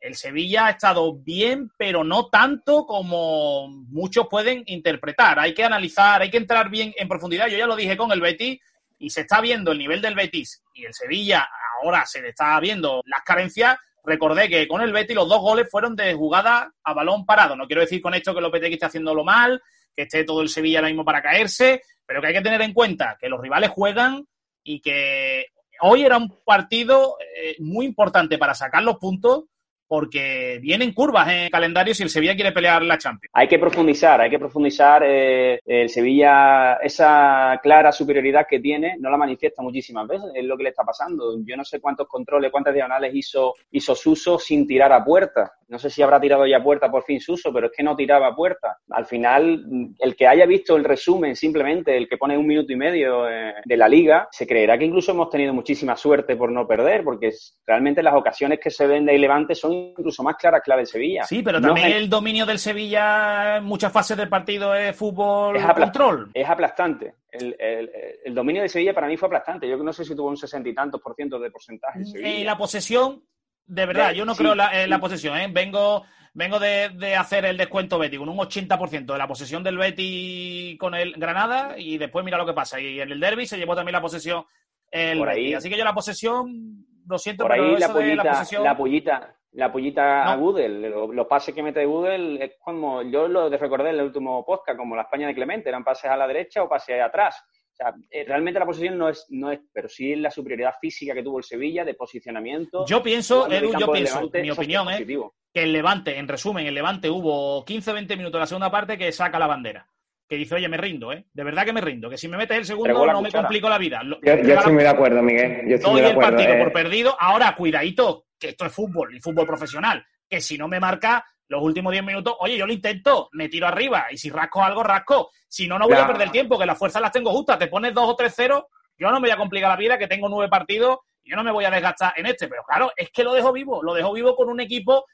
Speaker 1: el Sevilla ha estado bien, pero no tanto como muchos pueden interpretar. Hay que analizar, hay que entrar bien en profundidad. Yo ya lo dije con el Betis y se está viendo el nivel del Betis y el Sevilla ahora se le está viendo las carencias. Recordé que con el Betis los dos goles fueron de jugada a balón parado. No quiero decir con esto que Lopetegui esté haciéndolo mal, que esté todo el Sevilla ahora mismo para caerse, pero que hay que tener en cuenta que los rivales juegan y que hoy era un partido eh, muy importante para sacar los puntos porque vienen curvas en el calendario si el Sevilla quiere pelear la Champions.
Speaker 3: Hay que profundizar, hay que profundizar. Eh, el Sevilla, esa clara superioridad que tiene, no la manifiesta muchísimas veces, es lo que le está pasando. Yo no sé cuántos controles, cuántas diagonales hizo, hizo Suso sin tirar a puerta. No sé si habrá tirado ya a puerta por fin Suso, pero es que no tiraba a puerta. Al final, el que haya visto el resumen, simplemente el que pone un minuto y medio eh, de la liga, se creerá que incluso hemos tenido muchísima suerte por no perder, porque realmente las ocasiones que se ven de Levante son incluso más claras que la del Sevilla.
Speaker 1: Sí, pero
Speaker 3: No
Speaker 1: también el dominio del Sevilla en muchas fases del partido es fútbol
Speaker 3: Es
Speaker 1: control.
Speaker 3: es aplastante. El, el- el dominio de Sevilla para mí fue aplastante. Yo no sé si tuvo un sesenta y tantos por ciento de porcentaje. Sevilla.
Speaker 1: Eh, la posesión, de verdad,
Speaker 3: De-
Speaker 1: yo no
Speaker 3: sí,
Speaker 1: creo la,
Speaker 3: sí.
Speaker 1: la posesión. ¿eh? Vengo, vengo de, de hacer el descuento Betty con un 80% de la posesión del Betty con el Granada y después mira lo que pasa. Y en el derby se llevó también la posesión el
Speaker 3: Por ahí-
Speaker 1: Betis. Así que yo la posesión, lo siento,
Speaker 3: Por
Speaker 1: pero
Speaker 3: ahí la
Speaker 1: eso de la
Speaker 3: pollita,
Speaker 1: posesión...
Speaker 3: la pollita, la pollita a
Speaker 1: No.
Speaker 3: Gudel, lo- los pases que mete Gudel es como, yo lo recordé en el último podcast, como la España de Clemente, eran pases a la derecha o pases atrás. O sea, eh, realmente la posición no es, no es, pero sí es la superioridad física que tuvo el Sevilla de posicionamiento.
Speaker 1: Yo pienso,
Speaker 3: el
Speaker 1: Edu, yo pienso,
Speaker 3: Levante,
Speaker 1: mi opinión,
Speaker 3: es
Speaker 1: ¿eh?
Speaker 3: positivo.
Speaker 1: que el Levante, en resumen, el Levante hubo 15-20 minutos en la segunda parte que saca la bandera. Que dice, oye, me rindo, ¿eh? De verdad que me rindo. Que si me metes el segundo no me complico la vida. Lo-
Speaker 2: Yo, estoy muy de acuerdo, Miguel. Yo estoy muy de
Speaker 1: el
Speaker 2: acuerdo.
Speaker 1: partido
Speaker 2: eh.
Speaker 1: por perdido. Ahora, cuidadito, que esto es fútbol y fútbol profesional. Que si no me marca los últimos 10 minutos, oye, yo lo intento, me tiro arriba y si rasco algo, rasco. Si no, no voy a perder tiempo, que las fuerzas las tengo justas. Te pones 2 o 3-0, yo no me voy a complicar la vida, que tengo nueve partidos yo no me voy a desgastar en este. Pero claro, es que lo dejo vivo, lo dejo vivo con un equipo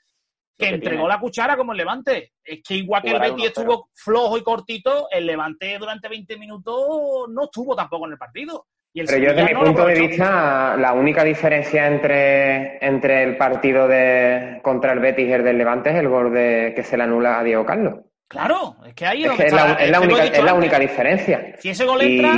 Speaker 1: que entregó
Speaker 3: tiene.
Speaker 1: la cuchara como el Levante. Es que igual que el Betis
Speaker 3: 1-0.
Speaker 1: estuvo flojo y cortito, el Levante durante 20 minutos no estuvo tampoco en el partido. Y el
Speaker 2: Pero yo, desde mi punto de vista, la única diferencia entre, entre el partido de contra el Betis y el del Levante es el gol de, que se le anula a Diego Carlos.
Speaker 1: Claro, es que ahí es
Speaker 2: que es, la, es la
Speaker 1: es
Speaker 2: única, la única diferencia.
Speaker 1: Si ese gol entra,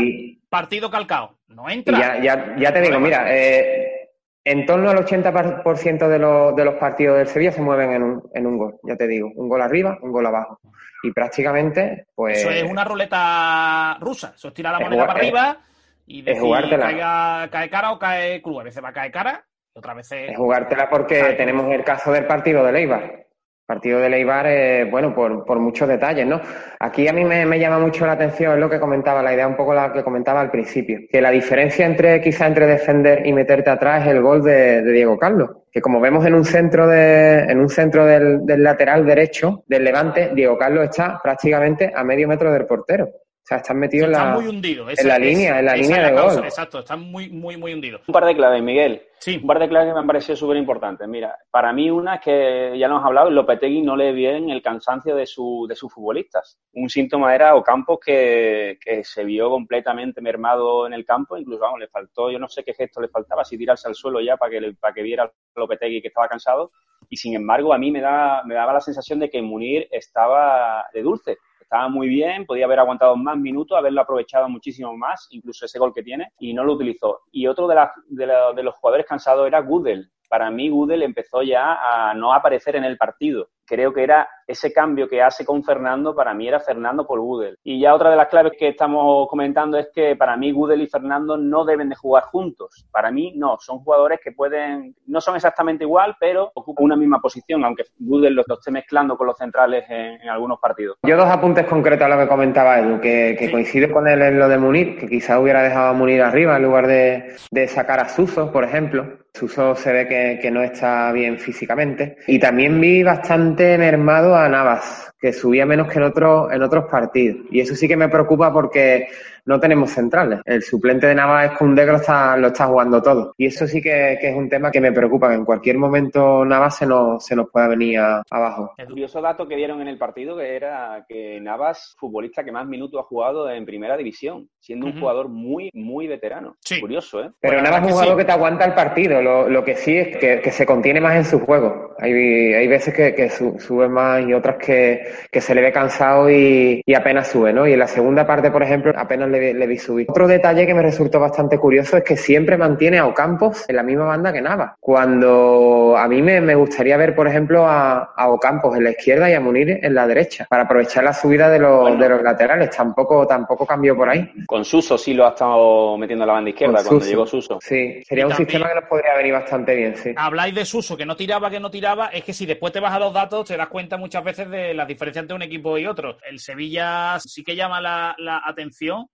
Speaker 1: partido calcao. No entra.
Speaker 2: ya, ya, ya te digo, mira, eh, en torno al 80% de, los- de los partidos del Sevilla se mueven en un, en un gol, ya te digo. Un gol arriba, un gol abajo. Y prácticamente, pues...
Speaker 1: Eso es una ruleta rusa. Eso es tirar la moneda para arriba y decir
Speaker 2: jugártela.
Speaker 1: caiga- cae cara o cae cruz. A veces va a caer cara y otras veces...
Speaker 2: Es jugártela porque tenemos el caso del partido de Leibar. Partido de Leibar, eh, bueno, por, por muchos detalles, ¿no? Aquí a mí me, me llama mucho la atención, es lo que comentaba, la idea un poco la que comentaba al principio, que la diferencia entre, quizá entre defender y meterte atrás es el gol de, de Diego Carlos, que como vemos en un centro de, en un centro del, del lateral derecho del Levante, Diego Carlos está prácticamente a medio metro del portero. O sea, están metidos
Speaker 1: en
Speaker 2: la,
Speaker 1: muy hundidos.
Speaker 2: en la línea, en la línea de gol.
Speaker 1: Exacto, están muy, muy, muy hundidos.
Speaker 3: Un par de claves, Miguel.
Speaker 1: Sí.
Speaker 3: Un par de claves que me han parecido súper importantes. Mira, para mí una es que, ya lo hemos hablado, Lopetegui no lee bien el cansancio de, su, de sus futbolistas. Un síntoma era Ocampos que, que se vio completamente mermado en el campo, incluso, vamos, le faltó, yo no sé qué gesto le faltaba, si tirarse al suelo ya para que, para que viera Lopetegui que estaba cansado. Y sin embargo, a mí me, da, me daba la sensación de que Munir estaba de dulce estaba muy bien, podía haber aguantado más minutos, haberlo aprovechado muchísimo más, incluso ese gol que tiene, y no lo utilizó. Y otro de, de, de los jugadores cansados era Gudel. Para mí, Gudel empezó ya a no aparecer en el partido creo que era ese cambio que hace con Fernando, para mí era Fernando por Gudel. Y ya otra de las claves que estamos comentando es que para mí Gudel y Fernando no deben de jugar juntos. Para mí no, son jugadores que pueden, no son exactamente igual, pero ocupan una misma posición, aunque Gudel lo, esté mezclando con los centrales en, algunos partidos.
Speaker 2: Yo dos apuntes concretos a lo que comentaba Edu, que, que coincide con él en lo de Munir, que quizá hubiera dejado a Munir arriba en lugar de, de sacar a Suso, por ejemplo. Suso se ve que, que no está bien físicamente. Y también vi bastante mermado a Navas, que subía menos que en, otros en otros partidos. Y eso sí que me preocupa porque no tenemos centrales. El suplente de Navas es que un lo está, lo está jugando todo. Y eso sí que, es un tema que me preocupa, que en cualquier momento Navas se nos, se nos pueda venir abajo.
Speaker 3: El curioso dato que dieron en el partido que era que Navas, futbolista que más minutos ha jugado en primera división, siendo un jugador muy, muy veterano. Curioso, ¿eh?
Speaker 2: Pero Navas es un jugador que te aguanta el partido. Lo, lo que sí es que, que, se contiene más en su juego. Hay, hay veces que, que sube más y otras que, que se le ve cansado y, y apenas sube, ¿no? Y en la segunda parte, por ejemplo, apenas le, le vi subir. Otro detalle que me resultó bastante curioso es que siempre mantiene a Ocampos en la misma banda que Nava. Cuando a mí me, me gustaría ver, por ejemplo, a, a, Ocampos en la izquierda y a Munir en la derecha, para aprovechar la subida de los, de los laterales. Tampoco, tampoco cambió por ahí.
Speaker 3: Con Suso sí lo ha estado metiendo en la banda izquierda cuando llegó Suso.
Speaker 2: Sí, sería un sistema que nos podría venir bastante bien, sí.
Speaker 1: Habláis de Suso, que no tiraba, que no tiraba, es que si después te vas a los datos te das cuenta muchas veces de las diferencias entre un equipo y otro. El Sevilla sí que llama la, la atención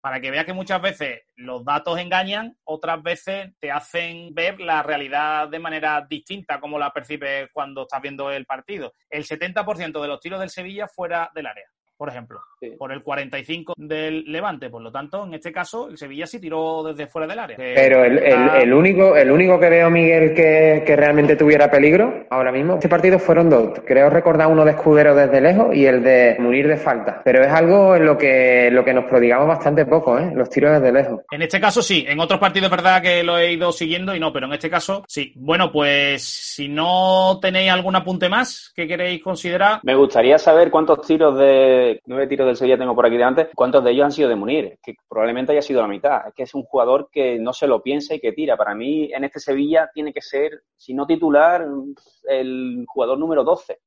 Speaker 1: para que veas que muchas veces los datos engañan, otras veces te hacen ver la realidad de manera distinta como la percibes cuando estás viendo el partido. El 70% de los tiros del Sevilla fuera del área por ejemplo, por el 45 del Levante. Por lo tanto, en este caso, el Sevilla sí tiró desde fuera del área.
Speaker 2: Pero el, el, único, el único que veo, Miguel, que, que, realmente tuviera peligro ahora mismo, este partido fueron dos. Creo recordar uno de Escudero desde lejos y el de Munir de falta. Pero es algo en lo que, lo que nos prodigamos bastante poco, ¿eh? los tiros desde lejos.
Speaker 1: En este caso sí, en otros partidos es verdad que lo he ido siguiendo y no, pero en este caso sí. Bueno, pues si no tenéis algún apunte más que queréis considerar.
Speaker 3: Me gustaría saber cuántos tiros de nueve, tiros del Sevilla tengo por aquí delante, ¿cuántos de ellos han sido de Munir? Que probablemente haya sido la mitad. Es que es un jugador que no se lo piensa y que tira. Para mí, en este Sevilla tiene que ser, si no titular, el jugador número 12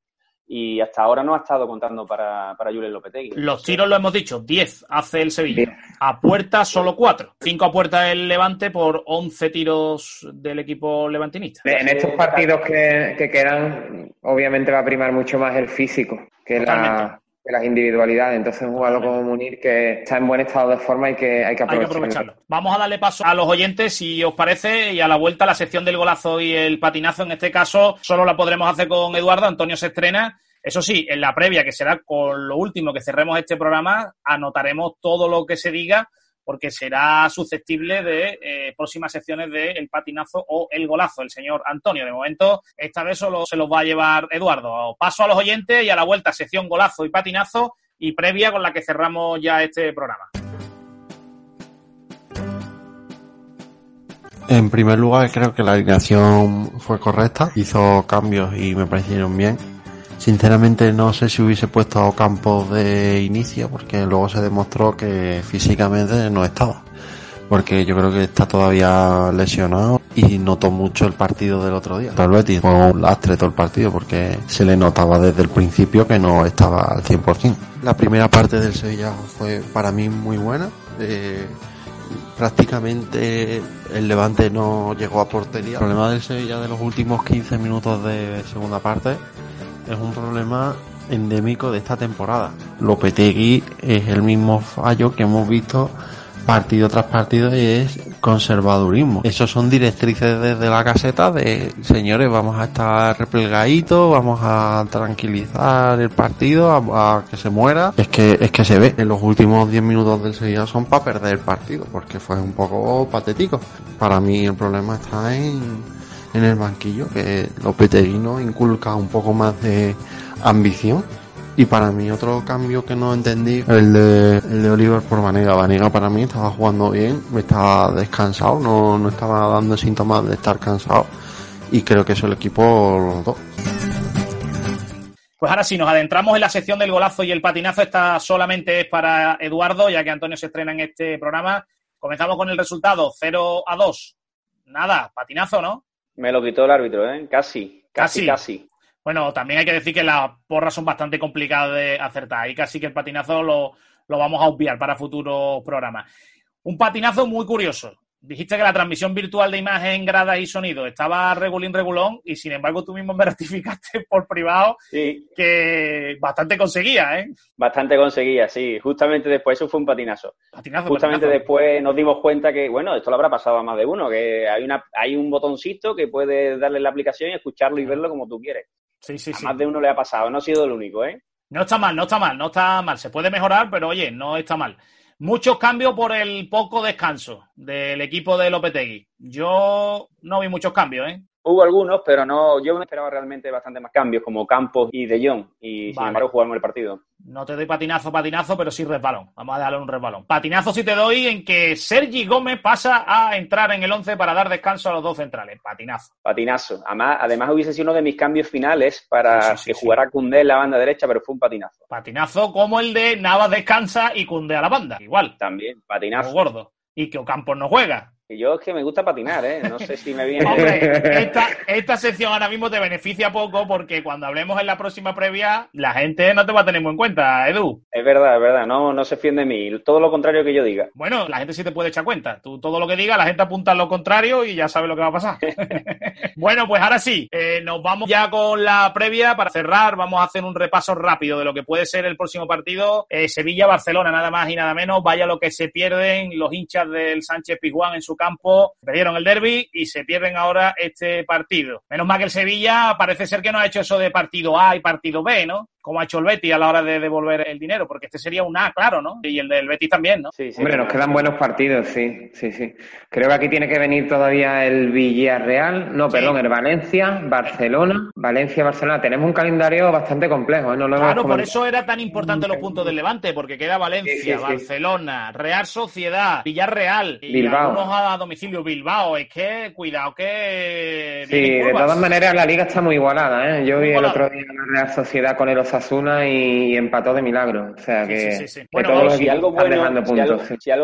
Speaker 3: y hasta ahora no ha estado contando para, para Julen Lopetegui.
Speaker 1: Los tiros lo hemos dicho, 10 hace el Sevilla. A puerta solo 4. 5 a puerta el Levante por 11 tiros del equipo levantinista.
Speaker 2: En estos partidos que, que quedan, obviamente va a primar mucho más el físico que la, de las individualidades. Entonces, un jugador como Munir que está en buen estado de forma y que hay que aprovecharlo.
Speaker 1: Vamos a darle paso a los oyentes, si os parece, y a la vuelta la sección del golazo y el patinazo. En este caso, solo la podremos hacer con Eduardo. Antonio se estrena. Eso sí, en la previa, que será con lo último que cerremos este programa, anotaremos todo lo que se diga porque será susceptible de eh, próximas secciones de El Patinazo o El Golazo, el señor Antonio. De momento, esta vez solo se los va a llevar Eduardo. Paso a los oyentes y a la vuelta, sección Golazo y Patinazo y previa con la que cerramos ya este programa.
Speaker 4: En primer lugar, creo que la alineación fue correcta, hizo cambios y me parecieron bien Sinceramente no sé si hubiese puesto a Ocampo de inicio porque luego se demostró que físicamente no estaba. Porque yo creo que está todavía lesionado y notó mucho el partido del otro día. Tal vez fue un lastre todo el partido porque se le notaba desde el principio que no estaba al 100%. La primera parte del Sevilla fue para mí muy buena. Eh, prácticamente el Levante no llegó a portería. El problema del Sevilla de los últimos 15 minutos de segunda parte es un problema endémico de esta temporada. Lopetegui es el mismo fallo que hemos visto partido tras partido y es conservadurismo. Esos son directrices desde la caseta de señores, vamos a estar replegaditos, vamos a tranquilizar el partido, a, que se muera. Es que es que se ve, en los últimos 10 minutos del Sevilla son para perder el partido, porque fue un poco patético. Para mí el problema está en, en el banquillo, que Lopetegui no inculca un poco más de ambición y para mí otro cambio que no entendí, el de, el de Oliver por Vanega. Vanega para mí estaba jugando bien, estaba descansado, no, no estaba dando síntomas de estar cansado. Y creo que eso el equipo lo notó.
Speaker 1: Pues ahora sí, nos adentramos en la sección del golazo y el patinazo. Esta solamente es para Eduardo, ya que Antonio se estrena en este programa. Comenzamos con el resultado, 0 a 2. Nada, patinazo, ¿no?
Speaker 3: Me lo quitó el árbitro, ¿eh? Casi, casi, casi.
Speaker 1: Bueno, también hay que decir que las porras son bastante complicadas de acertar y casi que el patinazo lo, lo vamos a obviar para futuros programas. Un patinazo muy curioso. Dijiste que la transmisión virtual de imagen, gradas y sonido estaba regulín regulón y sin embargo tú mismo me ratificaste por privado que bastante conseguía, ¿eh?
Speaker 3: Bastante conseguía, sí. Justamente después eso fue un patinazo. patinazo Justamente después nos dimos cuenta que, bueno, esto lo habrá pasado a más de uno, que hay, una, hay un botoncito que puedes darle la aplicación y escucharlo y verlo como tú quieres. Sí, sí, sí. más de uno le ha pasado, no ha sido el único, ¿eh?
Speaker 1: No está mal, no está mal, no está mal. Se puede mejorar, pero oye, no está mal. Muchos cambios por el poco descanso del equipo de Lopetegui. Yo no vi muchos cambios, ¿eh?
Speaker 3: Hubo algunos, pero no, yo me esperaba realmente bastante más cambios, como Campos y De Jong, y sin embargo jugamos el partido.
Speaker 1: No te doy patinazo, patinazo, pero sí resbalón. Vamos a darle un resbalón. Patinazo sí te doy en que Sergi Gómez pasa a entrar en el 11 para dar descanso a los dos centrales. Patinazo.
Speaker 3: Patinazo. Además, además hubiese sido uno de mis cambios finales para que jugara Cundé en la banda derecha, pero fue un patinazo.
Speaker 1: Patinazo como el de Navas descansa y Cundé a la banda. Igual.
Speaker 3: También, patinazo.
Speaker 1: gordo. Y que Ocampos no juega.
Speaker 3: Y yo es que me gusta patinar, ¿eh? No sé si me viene.
Speaker 1: Hombre, esta, esta sección ahora mismo te beneficia poco porque cuando hablemos en la próxima previa, la gente no te va a tener muy en cuenta, Edu.
Speaker 3: Es verdad, es verdad. No, no se fíen de mí. Todo lo contrario que yo diga.
Speaker 1: Bueno, la gente sí te puede echar cuenta. Tú todo lo que diga, la gente apunta a lo contrario y ya sabe lo que va a pasar. bueno, pues ahora sí, eh, nos vamos ya con la previa. Para cerrar, vamos a hacer un repaso rápido de lo que puede ser el próximo partido. Eh, Sevilla-Barcelona, nada más y nada menos. Vaya lo que se pierden los hinchas del Sánchez Pizjuán en su campo, perdieron el derby y se pierden ahora este partido. Menos mal que el Sevilla parece ser que no ha hecho eso de partido A y partido B, ¿no? Como ha hecho el Betis a la hora de devolver el dinero, porque este sería un A, claro, ¿no? Y el del Betis también, ¿no?
Speaker 2: Sí, sí, Hombre, nos quedan buenos partidos, sí, sí, sí. Creo que aquí tiene que venir todavía el Villarreal, no, perdón, el Valencia, Barcelona, Valencia, Barcelona. Tenemos un calendario bastante complejo, ¿eh? No
Speaker 1: lo claro, por eso era tan importante los puntos del Levante, porque queda Valencia, Barcelona, Real Sociedad, Villarreal y Bilbao. algunos a domicilio Bilbao. Es que, cuidado que...
Speaker 2: Sí, de todas maneras la liga está muy igualada, ¿eh? Yo vi el otro día la Real Sociedad con el Osasuna y empató de milagro. O sea que,
Speaker 3: bueno, si, algo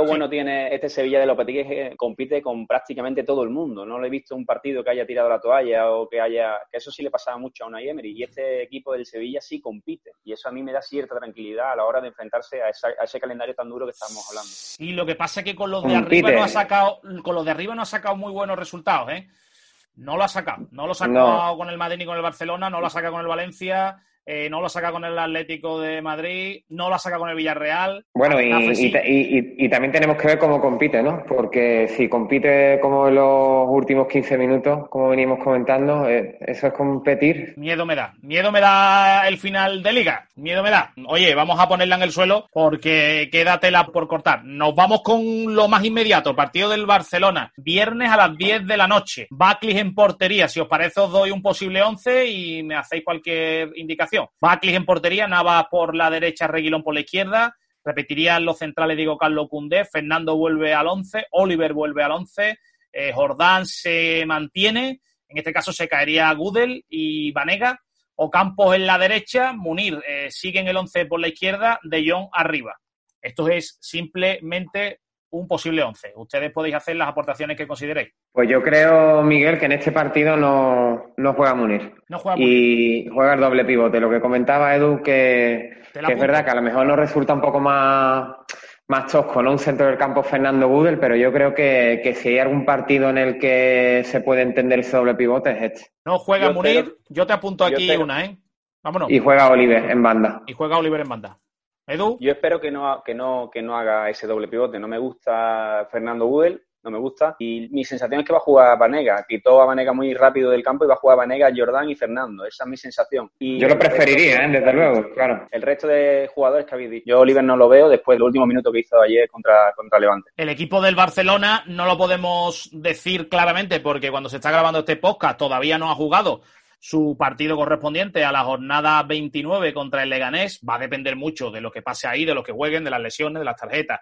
Speaker 3: bueno, tiene este Sevilla de Lopetegui es que compite con prácticamente todo el mundo. No le he visto un partido que haya tirado la toalla o que haya. que eso sí le pasaba mucho a una Emery. Y este equipo del Sevilla sí compite. Y eso a mí me da cierta tranquilidad a la hora de enfrentarse a, ese calendario tan duro que estamos hablando.
Speaker 1: Y lo que pasa es que con los de arriba no ha sacado, con los de arriba no ha sacado muy buenos resultados, ¿eh? No lo ha sacado. No lo ha sacado con el Madrid ni con el Barcelona, no lo ha sacado con el Valencia. Eh, no lo saca con el Atlético de Madrid, no lo saca con el Villarreal.
Speaker 2: Bueno, y, también tenemos que ver cómo compite, ¿no? Porque si compite como en los últimos 15 minutos, como venimos comentando, eh, eso es competir.
Speaker 1: Miedo me da, miedo me da el final de liga, miedo me da. Oye, vamos a ponerla en el suelo porque queda tela por cortar. Nos vamos con lo más inmediato, partido del Barcelona, viernes a las 10 de la noche. Baclis en portería, si os parece os doy un posible 11 y me hacéis cualquier indicación. Baclis en portería, Nava por la derecha, Reguilón por la izquierda. Repetirían los centrales Diego Carlos Cundé, Fernando vuelve al 11, Oliver vuelve al 11, eh, Jordán se mantiene, en este caso se caería Gudel y Vanega, Ocampos en la derecha, Munir eh, sigue en el 11 por la izquierda, De Jong arriba. Esto es simplemente un posible 11. Ustedes podéis hacer las aportaciones que consideréis.
Speaker 2: Pues yo creo, Miguel, que en este partido no, no juega Munir.
Speaker 1: No juega
Speaker 2: Y juega el doble pivote. Lo que comentaba Edu, que, es verdad que a lo mejor nos resulta un poco más, más tosco, ¿no? Un centro del campo Fernando Gudel, pero yo creo que, si hay algún partido en el que se puede entender ese doble pivote es este.
Speaker 1: No juega Munir, yo te apunto aquí una, ¿eh? Vámonos.
Speaker 2: Y juega Oliver en banda.
Speaker 1: Y juega Oliver en banda. Edu.
Speaker 3: Yo espero que no, que no, que no haga ese doble pivote. No me gusta Fernando Gudel, no me gusta. Y mi sensación es que va a jugar a Vanega. Quitó a Vanega muy rápido del campo y va a jugar a Vanega, Jordán y Fernando. Esa es mi sensación. Y
Speaker 2: Yo lo preferiría, ¿eh? desde luego, claro.
Speaker 3: El resto de jugadores que habéis dicho. Yo Oliver no lo veo después del último minuto que hizo ayer contra, contra Levante.
Speaker 1: El equipo del Barcelona no lo podemos decir claramente porque cuando se está grabando este podcast todavía no ha jugado su partido correspondiente a la jornada 29 contra el Leganés. Va a depender mucho de lo que pase ahí, de lo que jueguen, de las lesiones, de las tarjetas.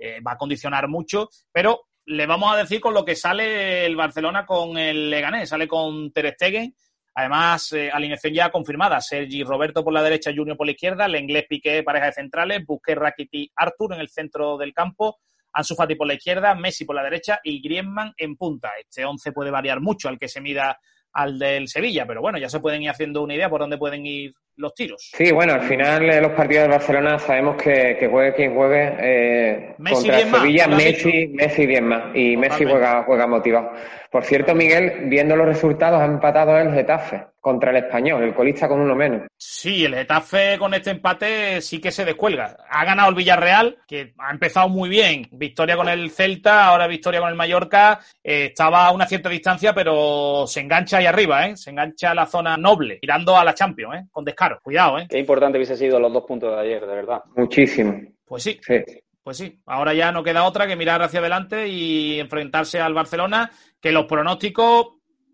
Speaker 1: Eh, va a condicionar mucho, pero le vamos a decir con lo que sale el Barcelona con el Leganés. Sale con Ter Stegen, además eh, alineación ya confirmada. Sergi Roberto por la derecha, Junior por la izquierda, el inglés Piqué, pareja de centrales, Busquets, Rakiti, Artur en el centro del campo. Ansu Fati por la izquierda, Messi por la derecha y Griezmann en punta. Este 11 puede variar mucho al que se mida al del Sevilla, pero bueno, ya se pueden ir haciendo una idea por dónde pueden ir los tiros.
Speaker 2: Sí, bueno, al final de los partidos del Barcelona sabemos que, que juegue quien juegue eh,
Speaker 1: Messi
Speaker 2: contra Sevilla,
Speaker 1: ¿lo has
Speaker 2: Messi? Messi 10 más. Y Messi juega, juega motivado. Por cierto, Miguel, viendo los resultados, ha empatado el Getafe contra el Español, el colista con uno menos.
Speaker 1: Sí, el Getafe con este empate sí que se descuelga. Ha ganado el Villarreal, que ha empezado muy bien. Victoria con el Celta, ahora victoria con el Mallorca. Eh, estaba a una cierta distancia, pero se engancha ahí arriba, ¿eh? Se engancha a la zona noble, tirando a la Champions, ¿eh? Con descaro. Cuidado, ¿eh?
Speaker 3: Qué importante hubiese sido los dos puntos de ayer, de verdad.
Speaker 2: Muchísimo.
Speaker 1: Pues sí,
Speaker 2: Sí.
Speaker 1: Pues sí, ahora ya no queda otra que mirar hacia adelante y enfrentarse al Barcelona, que los pronósticos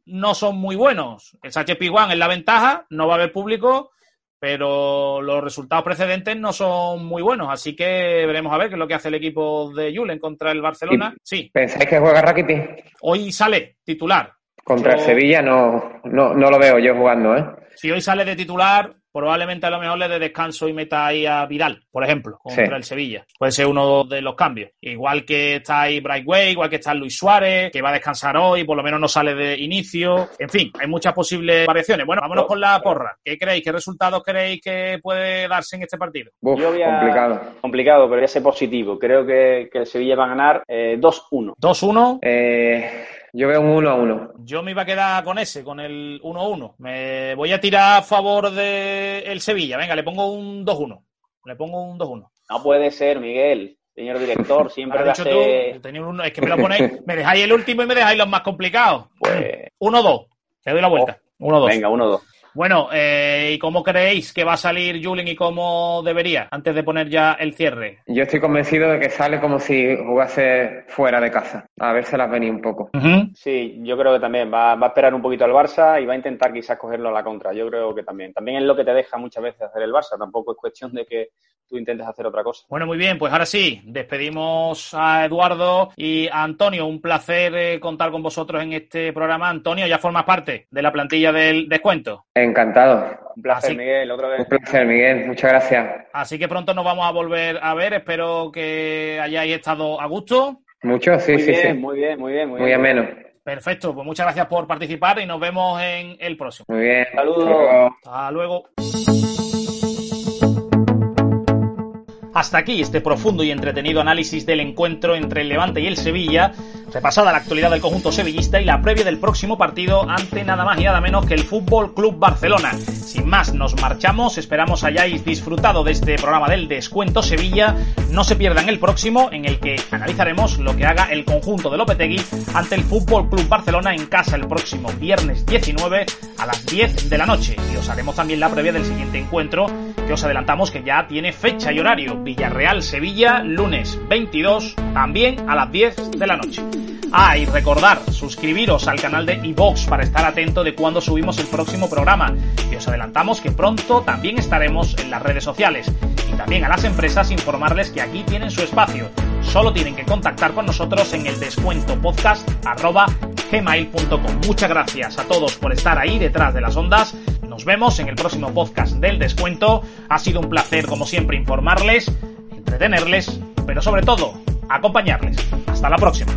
Speaker 1: no son muy buenos. El Sánchez Piguán es la ventaja, no va a haber público, pero los resultados precedentes no son muy buenos. Así que veremos a ver qué es lo que hace el equipo de Julen contra el Barcelona. Sí,
Speaker 2: ¿Pensáis que juega Rakitic?
Speaker 1: hoy sale titular.
Speaker 2: Contra
Speaker 1: Yo-
Speaker 2: el Sevilla no, no, no lo veo yo jugando, ¿eh?
Speaker 1: Si hoy sale de titular, probablemente a lo mejor le dé descanso y meta ahí a Vidal, por ejemplo, contra
Speaker 2: Sí.
Speaker 1: el Sevilla. Puede ser uno de los cambios. Igual que está ahí Brightway, igual que está Luis Suárez, que va a descansar hoy, por lo menos no sale de inicio. En fin, hay muchas posibles variaciones. Bueno, vámonos con la porra. ¿Qué creéis? ¿Qué resultados creéis que puede darse en este partido?
Speaker 2: Uf,
Speaker 3: Yo voy a-
Speaker 2: complicado.
Speaker 3: Complicado, pero voy a ser positivo. Creo que, que el Sevilla va a ganar eh, 2-1.
Speaker 1: 2-1.
Speaker 2: Eh, yo veo un 1 a 1.
Speaker 1: Yo me iba a quedar con ese, con el 1-1. Me voy a tirar a favor de el Sevilla. Venga, le pongo un 2-1. Le pongo un 2-1.
Speaker 3: No puede ser, Miguel. Señor director, siempre
Speaker 1: Lo
Speaker 3: a ser...
Speaker 1: tú, tenía un uno, es que me lo ponéis, me dejáis el último y me dejáis los más complicados.
Speaker 3: Pues,
Speaker 1: 1-2, te doy la vuelta. 1-2.
Speaker 3: venga, 1-2.
Speaker 1: Bueno, eh, ¿y cómo creéis que va a salir Julien y cómo debería antes de poner ya el cierre?
Speaker 2: Yo estoy convencido de que sale como si jugase fuera de casa. A ver se las venía un poco.
Speaker 3: Sí, yo creo que también va, va a esperar un poquito al Barça y va a intentar quizás cogerlo a la contra. Yo creo que también. También es lo que te deja muchas veces hacer el Barça. Tampoco es cuestión de que tú intentes hacer otra cosa.
Speaker 1: Bueno, muy bien, pues ahora sí, despedimos a Eduardo y a Antonio. Un placer eh, contar con vosotros en este programa. Antonio, ya formas parte de la plantilla del descuento.
Speaker 2: Encantado.
Speaker 3: Un placer,
Speaker 1: Así-
Speaker 3: Miguel, otra vez.
Speaker 2: Un placer, Miguel. Muchas gracias.
Speaker 1: Así que pronto nos vamos a volver a ver. Espero que hayáis estado a gusto.
Speaker 2: Mucho, sí,
Speaker 3: muy
Speaker 2: sí,
Speaker 3: bien,
Speaker 2: sí.
Speaker 3: muy bien, muy bien, muy,
Speaker 2: Muy
Speaker 3: bien.
Speaker 2: ameno.
Speaker 1: Perfecto, pues muchas gracias por participar y nos vemos en el próximo.
Speaker 2: Muy bien.
Speaker 3: Saludos.
Speaker 2: Hasta luego.
Speaker 1: Hasta luego. Hasta aquí este profundo y entretenido análisis del encuentro entre el Levante y el Sevilla, repasada la actualidad del conjunto sevillista y la previa del próximo partido ante nada más y nada menos que el Fútbol Club Barcelona. Sin más, nos marchamos, esperamos hayáis disfrutado de este programa del Descuento Sevilla. No se pierdan el próximo en el que analizaremos lo que haga el conjunto de Lopetegui ante el Fútbol Club Barcelona en casa el próximo viernes 19 a las 10 de la noche. Y os haremos también la previa del siguiente encuentro que os adelantamos que ya tiene fecha y horario. Villarreal-Sevilla, lunes 22, también a las 10 de la noche. Ah, y recordar, suscribiros al canal de iVox para estar atento de cuando subimos el próximo programa. Y os adelantamos que pronto también estaremos en las redes sociales. Y también a las empresas informarles que aquí tienen su espacio. Solo tienen que contactar con nosotros en el descuento podcast arroba gmail.com. Muchas gracias a todos por estar ahí detrás de las ondas. Nos vemos en el próximo podcast del descuento. Ha sido un placer, como siempre, informarles, entretenerles, pero sobre todo, acompañarles. Hasta la próxima.